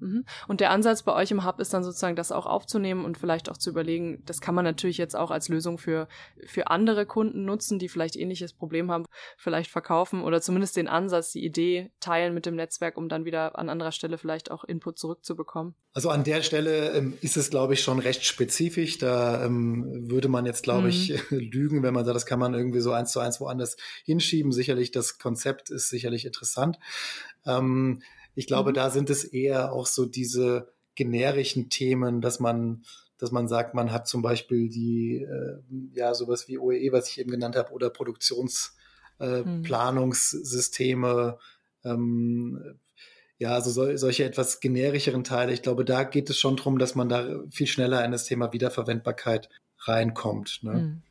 S1: Mhm. Und der Ansatz bei euch im Hub ist dann sozusagen, das auch aufzunehmen und vielleicht auch zu überlegen, das kann man natürlich jetzt auch als Lösung für, für andere Kunden nutzen, die vielleicht ähnliches Problem haben, vielleicht verkaufen oder zumindest den Ansatz, die Idee teilen mit dem Netzwerk, um dann wieder an anderer Stelle vielleicht auch Input zurückzubekommen.
S2: Also an der Stelle ähm, ist es, glaube ich, schon recht spezifisch. Da ähm, würde man jetzt, glaube mhm. ich, lügen, wenn man sagt, das kann man irgendwie so eins zu eins woanders hinschieben. Sicherlich, das Konzept ist sicherlich interessant. Ähm, ich glaube, mhm. da sind es eher auch so diese generischen Themen, dass man, dass man sagt, man hat zum Beispiel die, äh, ja, sowas wie OEE, was ich eben genannt habe, oder Produktionsplanungssysteme, äh, mhm. ähm, ja, also so, solche etwas generischeren Teile. Ich glaube, da geht es schon darum, dass man da viel schneller in das Thema Wiederverwendbarkeit reinkommt. Ne? Mhm.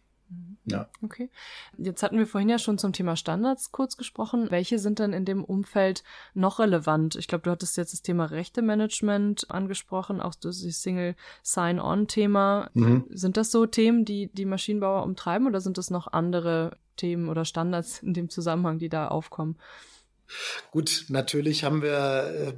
S1: Ja. Okay. Jetzt hatten wir vorhin ja schon zum Thema Standards kurz gesprochen. Welche sind denn in dem Umfeld noch relevant? Ich glaube, du hattest jetzt das Thema Rechtemanagement angesprochen, auch das Single Sign-On-Thema. Mhm. Sind das so Themen, die die Maschinenbauer umtreiben oder sind das noch andere Themen oder Standards in dem Zusammenhang, die da aufkommen?
S2: Gut, natürlich haben wir, äh,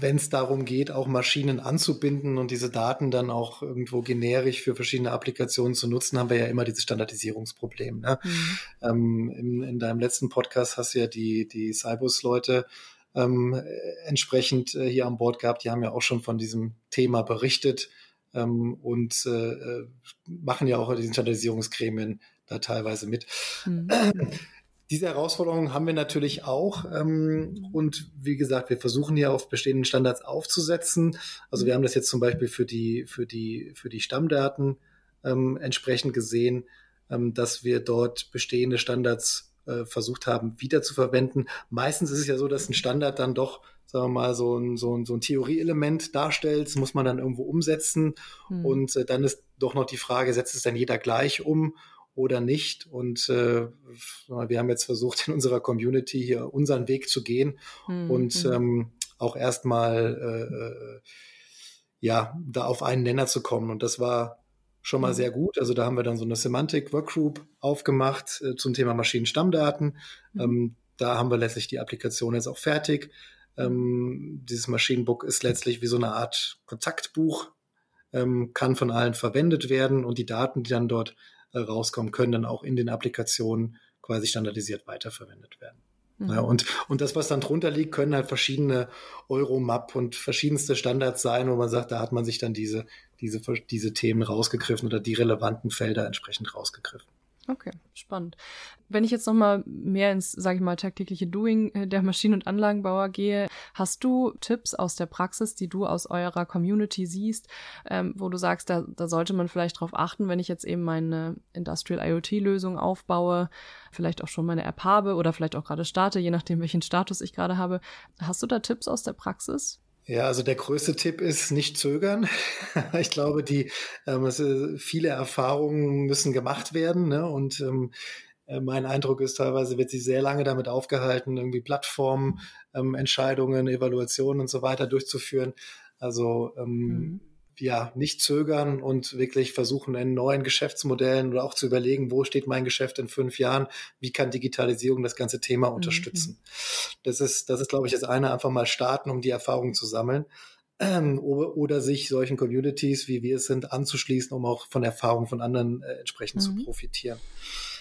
S2: wenn es darum geht, auch Maschinen anzubinden und diese Daten dann auch irgendwo generisch für verschiedene Applikationen zu nutzen, haben wir ja immer dieses Standardisierungsproblem. Ne? Mhm. Ähm, in, in, deinem letzten Podcast hast du ja die, die Cybus-Leute ähm, entsprechend äh, hier an Bord gehabt. Die haben ja auch schon von diesem Thema berichtet ähm, und äh, äh machen ja auch diesen Standardisierungsgremien da teilweise mit. Mhm. Diese Herausforderungen haben wir natürlich auch. Ähm, und wie gesagt, wir versuchen hier auf bestehenden Standards aufzusetzen. Also wir haben das jetzt zum Beispiel für die, für die, für die Stammdaten ähm, entsprechend gesehen, ähm, dass wir dort bestehende Standards äh, versucht haben, wiederzuverwenden. Meistens ist es ja so, dass ein Standard dann doch, sagen wir mal, so ein, so ein, so ein Theorieelement darstellt. Das muss man dann irgendwo umsetzen. Hm. Und äh, dann ist doch noch die Frage, setzt es dann jeder gleich um? Oder nicht. Und äh, wir haben jetzt versucht, in unserer Community hier unseren Weg zu gehen mhm. und hm. ähm, auch erstmal äh, äh, ja, da auf einen Nenner zu kommen. Und das war schon mal mhm. sehr gut. Also da haben wir dann so eine Semantic Workgroup aufgemacht äh, zum Thema Maschinenstammdaten. Mhm. Ähm, da haben wir letztlich die Applikation jetzt auch fertig. Ähm, dieses Maschinenbook ist letztlich wie so eine Art Kontaktbuch, ähm, kann von allen verwendet werden und die Daten, die dann dort äh, rauskommen, können dann auch in den Applikationen quasi standardisiert weiterverwendet werden. Mhm. Ja, und, und das, was dann drunter liegt, können halt verschiedene Euromap und verschiedenste Standards sein, wo man sagt, da hat man sich dann diese, diese, diese Themen rausgegriffen oder die relevanten Felder entsprechend rausgegriffen.
S1: Okay, spannend. Wenn ich jetzt nochmal mehr ins, sage ich mal, tagtägliche Doing äh, der Maschinen- und Anlagenbauer gehe, hast du Tipps aus der Praxis, die du aus eurer Community siehst, ähm, wo du sagst, da, da sollte man vielleicht drauf achten, wenn ich jetzt eben meine Industrial IoT-Lösung aufbaue, vielleicht auch schon meine App habe oder vielleicht auch gerade starte, je nachdem, welchen Status ich gerade habe. Hast du da Tipps aus der Praxis?
S2: Ja, also der größte Tipp ist nicht zögern. ich glaube, die ähm, also viele Erfahrungen müssen gemacht werden. Ne? Und ähm, äh, mein Eindruck ist, teilweise wird sie sehr lange damit aufgehalten, irgendwie Plattformen, ähm, Entscheidungen, Evaluationen und so weiter durchzuführen. Also ähm, mhm ja, nicht zögern und wirklich versuchen, in neuen Geschäftsmodellen oder auch zu überlegen, wo steht mein Geschäft in fünf Jahren, wie kann Digitalisierung das ganze Thema mhm. unterstützen. Mhm. Das ist, das ist, glaube ich, das eine, einfach mal starten, um die Erfahrungen zu sammeln. Ähm, oder, sich solchen Communities, wie wir es sind, anzuschließen, um auch von Erfahrungen von anderen äh, entsprechend mhm. zu profitieren.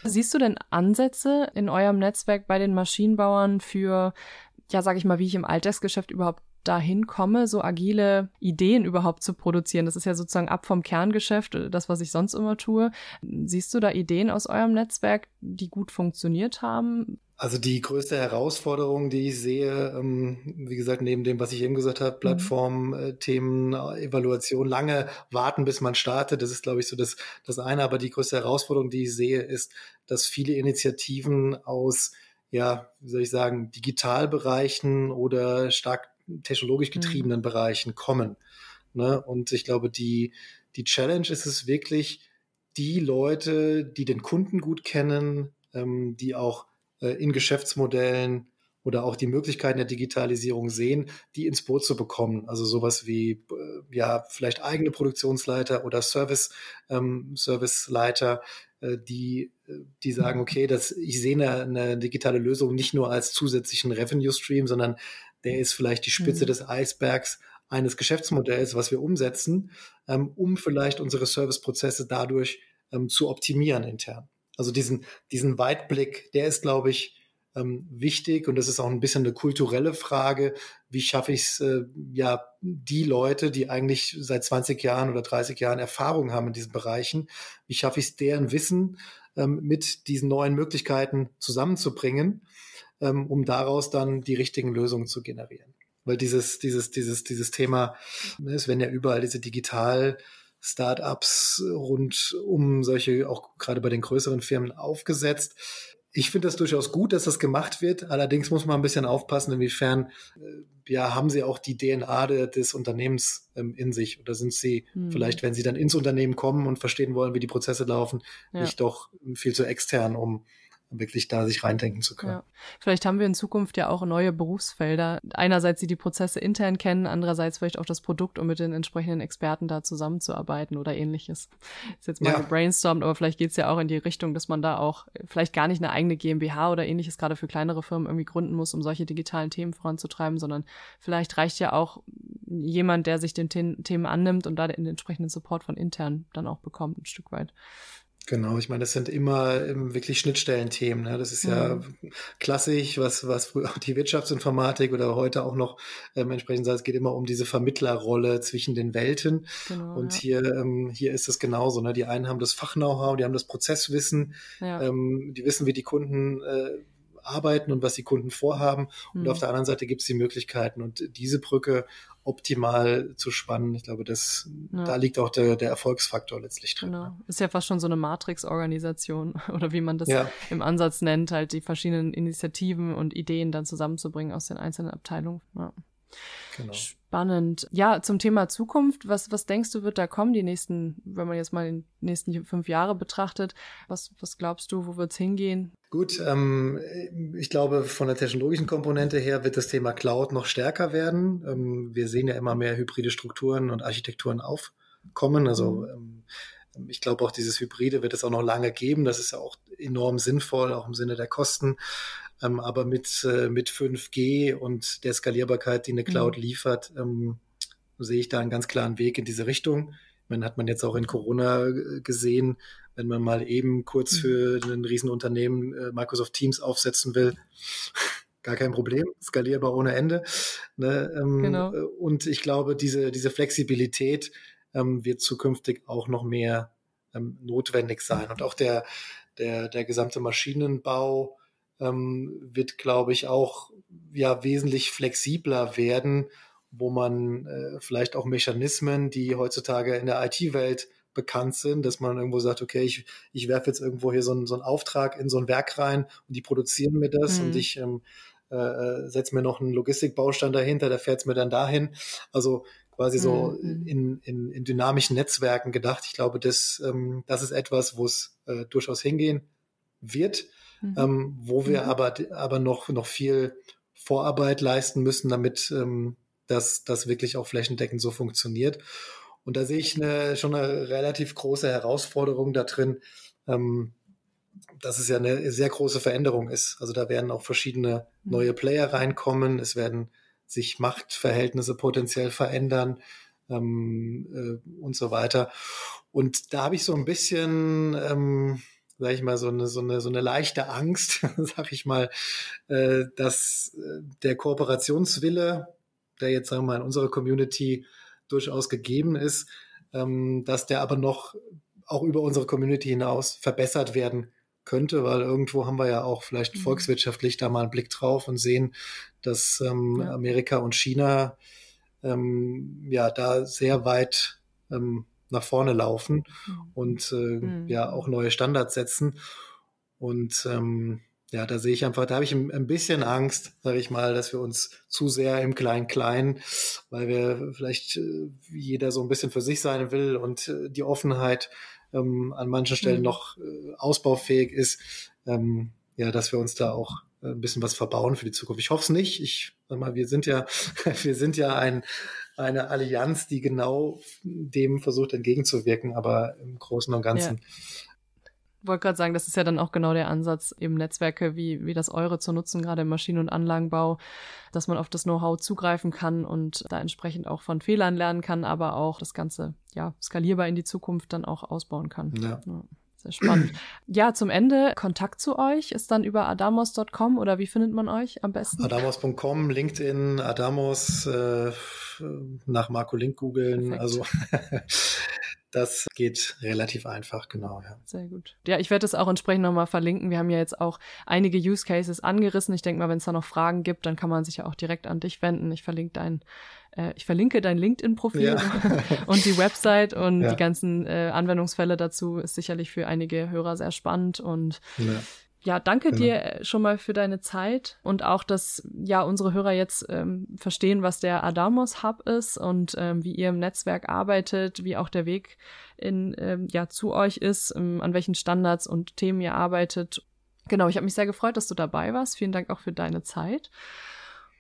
S1: Siehst du denn Ansätze in eurem Netzwerk bei den Maschinenbauern für, ja, sage ich mal, wie ich im Alltagsgeschäft überhaupt dahin komme, so agile Ideen überhaupt zu produzieren. Das ist ja sozusagen ab vom Kerngeschäft, äh, das, was ich sonst immer tue. Siehst du da Ideen aus eurem Netzwerk, die gut funktioniert haben?
S2: Also die größte Herausforderung, die ich sehe, ähm, wie gesagt, neben dem, was ich eben gesagt habe, Plattformthemen, mhm. Äh, Evaluation, lange warten, bis man startet, das ist, glaube ich, so das, das eine. Aber die größte Herausforderung, die ich sehe, ist, dass viele Initiativen aus ja, wie soll ich sagen, Digitalbereichen oder stark technologisch mhm. getriebenen mhm. Bereichen kommen. Ne? Und ich glaube, die, die Challenge ist es wirklich, die Leute, die den Kunden gut kennen, ähm, die auch äh, in Geschäftsmodellen oder auch die Möglichkeiten der Digitalisierung sehen, die ins Boot zu bekommen. Also sowas wie äh, ja vielleicht eigene Produktionsleiter oder Service ähm, Serviceleiter, äh, die äh, die sagen, okay, das, ich sehe eine, eine digitale Lösung nicht nur als zusätzlichen Revenue Stream, sondern der ist vielleicht die Spitze mhm. des Eisbergs eines Geschäftsmodells, was wir umsetzen, ähm, um vielleicht unsere Serviceprozesse dadurch ähm, zu optimieren intern. Also diesen, diesen Weitblick, der ist, glaube ich, ähm, wichtig und das ist auch ein bisschen eine kulturelle Frage. Wie schaffe ich es, äh, ja, die Leute, die eigentlich seit 20 Jahren oder 30 Jahren Erfahrung haben in diesen Bereichen, wie schaffe ich es, deren Wissen ähm, mit diesen neuen Möglichkeiten zusammenzubringen ähm, um daraus dann die richtigen Lösungen zu generieren. Weil dieses, dieses, dieses, dieses Thema, ne, es werden ja überall diese digital Startups rund um solche, auch gerade bei den größeren Firmen aufgesetzt. Ich finde das durchaus gut, dass das gemacht wird. Allerdings muss man ein bisschen aufpassen, inwiefern äh, ja, haben sie auch die DNA de, des Unternehmens ähm, in sich oder sind sie hm. vielleicht, wenn sie dann ins Unternehmen kommen und verstehen wollen, wie die Prozesse laufen, ja. nicht doch viel zu extern, um wirklich da sich reindenken zu können. Ja.
S1: Vielleicht haben wir in Zukunft ja auch neue Berufsfelder. Einerseits, die die Prozesse intern kennen, andererseits vielleicht auch das Produkt, um mit den entsprechenden Experten da zusammenzuarbeiten oder ähnliches. Ist jetzt mal ja. gebrainstormt, aber vielleicht geht's ja auch in die Richtung, dass man da auch vielleicht gar nicht eine eigene GmbH oder ähnliches gerade für kleinere Firmen irgendwie gründen muss, um solche digitalen Themen voranzutreiben, sondern vielleicht reicht ja auch jemand, der sich den Themen annimmt und da den entsprechenden Support von intern dann auch bekommt, ein Stück weit.
S2: Genau, ich meine, das sind immer ähm, wirklich Schnittstellenthemen. Ne? Das ist ja mhm. klassisch, was, was früher die Wirtschaftsinformatik oder heute auch noch ähm, entsprechend sagt, es geht immer um diese Vermittlerrolle zwischen den Welten. Genau, und ja. hier, ähm, hier ist es genauso. Ne? Die einen haben das Fach-Know-how, die haben das Prozesswissen, ja. ähm, die wissen, wie die Kunden äh, arbeiten und was die Kunden vorhaben. Und mhm. auf der anderen Seite gibt es die Möglichkeiten. Und diese Brücke optimal zu spannen. Ich glaube, das, ja. da liegt auch der, der Erfolgsfaktor letztlich drin. Genau.
S1: Ist ja fast schon so eine Matrix-Organisation oder wie man das ja. im Ansatz nennt, halt die verschiedenen Initiativen und Ideen dann zusammenzubringen aus den einzelnen Abteilungen. Ja. Genau. Spannend. Ja, zum Thema Zukunft. Was, was denkst du, wird da kommen, die nächsten, wenn man jetzt mal die nächsten fünf Jahre betrachtet? Was, was glaubst du, wo wird es hingehen?
S2: Gut, ähm, ich glaube, von der technologischen Komponente her wird das Thema Cloud noch stärker werden. Ähm, wir sehen ja immer mehr hybride Strukturen und Architekturen aufkommen. Also mhm. ähm, ich glaube auch dieses Hybride wird es auch noch lange geben. Das ist ja auch enorm sinnvoll, auch im Sinne der Kosten. Ähm, aber mit, äh, mit 5G und der Skalierbarkeit, die eine Cloud mhm. liefert, ähm, sehe ich da einen ganz klaren Weg in diese Richtung. Man hat man jetzt auch in Corona äh, gesehen, wenn man mal eben kurz mhm. für ein Riesenunternehmen äh, Microsoft Teams aufsetzen will. Gar kein Problem, skalierbar ohne Ende. Ne? Ähm, genau. Äh, und ich glaube, diese, diese Flexibilität ähm, wird zukünftig auch noch mehr ähm, notwendig sein. Und auch der, der, der gesamte Maschinenbau ähm, wird, glaube ich, auch ja wesentlich flexibler werden, wo man äh, vielleicht auch Mechanismen, die heutzutage in der IT-Welt bekannt sind, dass man irgendwo sagt, okay, ich, ich werfe jetzt irgendwo hier so einen, so einen Auftrag in so ein Werk rein und die produzieren mir das mhm. und ich ähm, äh, setze mir noch einen Logistikbaustein dahinter, der fährt es mir dann dahin. Also quasi so mhm. in, in, in dynamischen Netzwerken gedacht. Ich glaube, das, ähm, das ist etwas, wo es äh, durchaus hingehen wird mhm. ähm, wo wir mhm. aber, aber noch, noch viel Vorarbeit leisten müssen, damit ähm, das, das wirklich auch flächendeckend so funktioniert. Und da sehe ich eine, schon eine relativ große Herausforderung da drin, ähm, dass es ja eine sehr große Veränderung ist. Also da werden auch verschiedene mhm. neue Player reinkommen, es werden sich Machtverhältnisse potenziell verändern ähm, äh, und so weiter. Und da habe ich so ein bisschen ähm, sage ich mal, so eine, so eine, so eine leichte Angst, sag ich mal, äh, dass äh, der Kooperationswille, der jetzt, sagen wir mal, in unserer Community durchaus gegeben ist, ähm, dass der aber noch auch über unsere Community hinaus verbessert werden könnte, weil irgendwo haben wir ja auch vielleicht mhm. volkswirtschaftlich da mal einen Blick drauf und sehen, dass ähm, ja. Amerika und China ähm, ja da sehr weit ähm, nach vorne laufen mhm. und äh, mhm. ja auch neue Standards setzen. Und ähm, ja, da sehe ich einfach, da habe ich ein, bisschen Angst, sage ich mal, dass wir uns zu sehr im Klein-Klein, weil wir vielleicht äh, jeder so ein bisschen für sich sein will und äh, die Offenheit ähm, an manchen Stellen mhm. noch äh, ausbaufähig ist, ähm, ja, dass wir uns da auch äh, ein bisschen was verbauen für die Zukunft. Ich hoffe es nicht. Ich sag mal, wir sind ja, wir sind ja ein eine Allianz, die genau dem versucht entgegenzuwirken, aber im Großen und Ganzen. Ja.
S1: Ich wollte gerade sagen, das ist ja dann auch genau der Ansatz, eben Netzwerke wie, wie das eure zu nutzen, gerade im Maschinen- und Anlagenbau, dass man auf das Know-how zugreifen kann und da entsprechend auch von Fehlern lernen kann, aber auch das Ganze ja skalierbar in die Zukunft dann auch ausbauen kann. Ja. ja. Sehr spannend. ja, zum Ende, Kontakt zu euch ist dann über adamos.com oder wie findet man euch am besten?
S2: Adamos.com, LinkedIn, Adamos, äh, nach Marco Link googeln. Also das geht relativ einfach, genau. Ja.
S1: Sehr gut. Ja, ich werde das auch entsprechend nochmal verlinken. Wir haben ja jetzt auch einige Use Cases angerissen. Ich denke mal, wenn es da noch Fragen gibt, dann kann man sich ja auch direkt an dich wenden. Ich verlinke dein äh, ich verlinke dein LinkedIn-Profil ja. und die Website und ja. die ganzen äh, Anwendungsfälle dazu ist sicherlich für einige Hörer sehr spannend und ja. Ja, danke genau. dir schon mal für deine Zeit und auch, dass ja unsere Hörer jetzt ähm, verstehen, was der Adamos Hub ist und ähm, wie ihr im Netzwerk arbeitet, wie auch der Weg in ähm, ja zu euch ist, ähm, an welchen Standards und Themen ihr arbeitet Genau, ich habe mich sehr gefreut, dass du dabei warst. Vielen Dank auch für deine Zeit.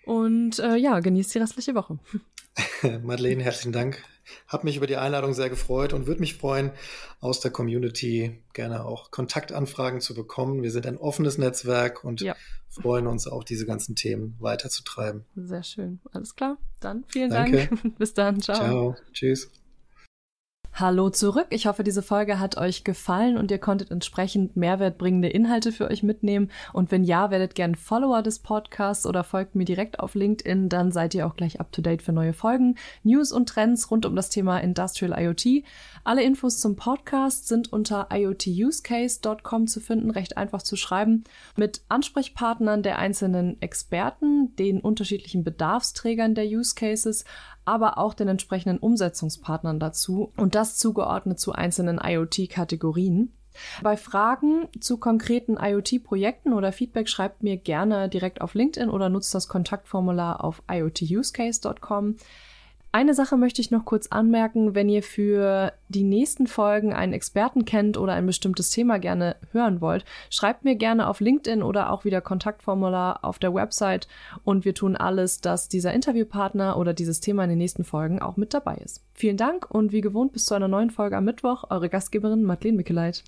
S1: Und äh, ja, genießt die restliche Woche.
S2: Madeleine, herzlichen Dank. Hab mich über die Einladung sehr gefreut und würde mich freuen, aus der Community gerne auch Kontaktanfragen zu bekommen. Wir sind ein offenes Netzwerk und ja. freuen uns auch, diese ganzen Themen weiterzutreiben.
S1: Sehr schön. Alles klar. Dann vielen
S2: Danke.
S1: Dank. Bis dann. Ciao.
S2: Ciao. Tschüss.
S1: Hallo zurück. Ich hoffe, diese Folge hat euch gefallen und ihr konntet entsprechend mehrwertbringende Inhalte für euch mitnehmen. Und wenn ja, werdet gern Follower des Podcasts oder folgt mir direkt auf LinkedIn, dann seid ihr auch gleich up to date für neue Folgen, News und Trends rund um das Thema Industrial IoT. Alle Infos zum Podcast sind unter iotusecase.com zu finden, recht einfach zu schreiben, mit Ansprechpartnern der einzelnen Experten, den unterschiedlichen Bedarfsträgern der Use Cases, aber auch den entsprechenden Umsetzungspartnern dazu und das zugeordnet zu einzelnen IoT-Kategorien. Bei Fragen zu konkreten IoT-Projekten oder Feedback schreibt mir gerne direkt auf LinkedIn oder nutzt das Kontaktformular auf iotusecase.com. Eine Sache möchte ich noch kurz anmerken, wenn ihr für die nächsten Folgen einen Experten kennt oder ein bestimmtes Thema gerne hören wollt, schreibt mir gerne auf LinkedIn oder auch wieder Kontaktformular auf der Website und wir tun alles, dass dieser Interviewpartner oder dieses Thema in den nächsten Folgen auch mit dabei ist. Vielen Dank und wie gewohnt bis zu einer neuen Folge am Mittwoch, eure Gastgeberin Madeleine Mickeleit.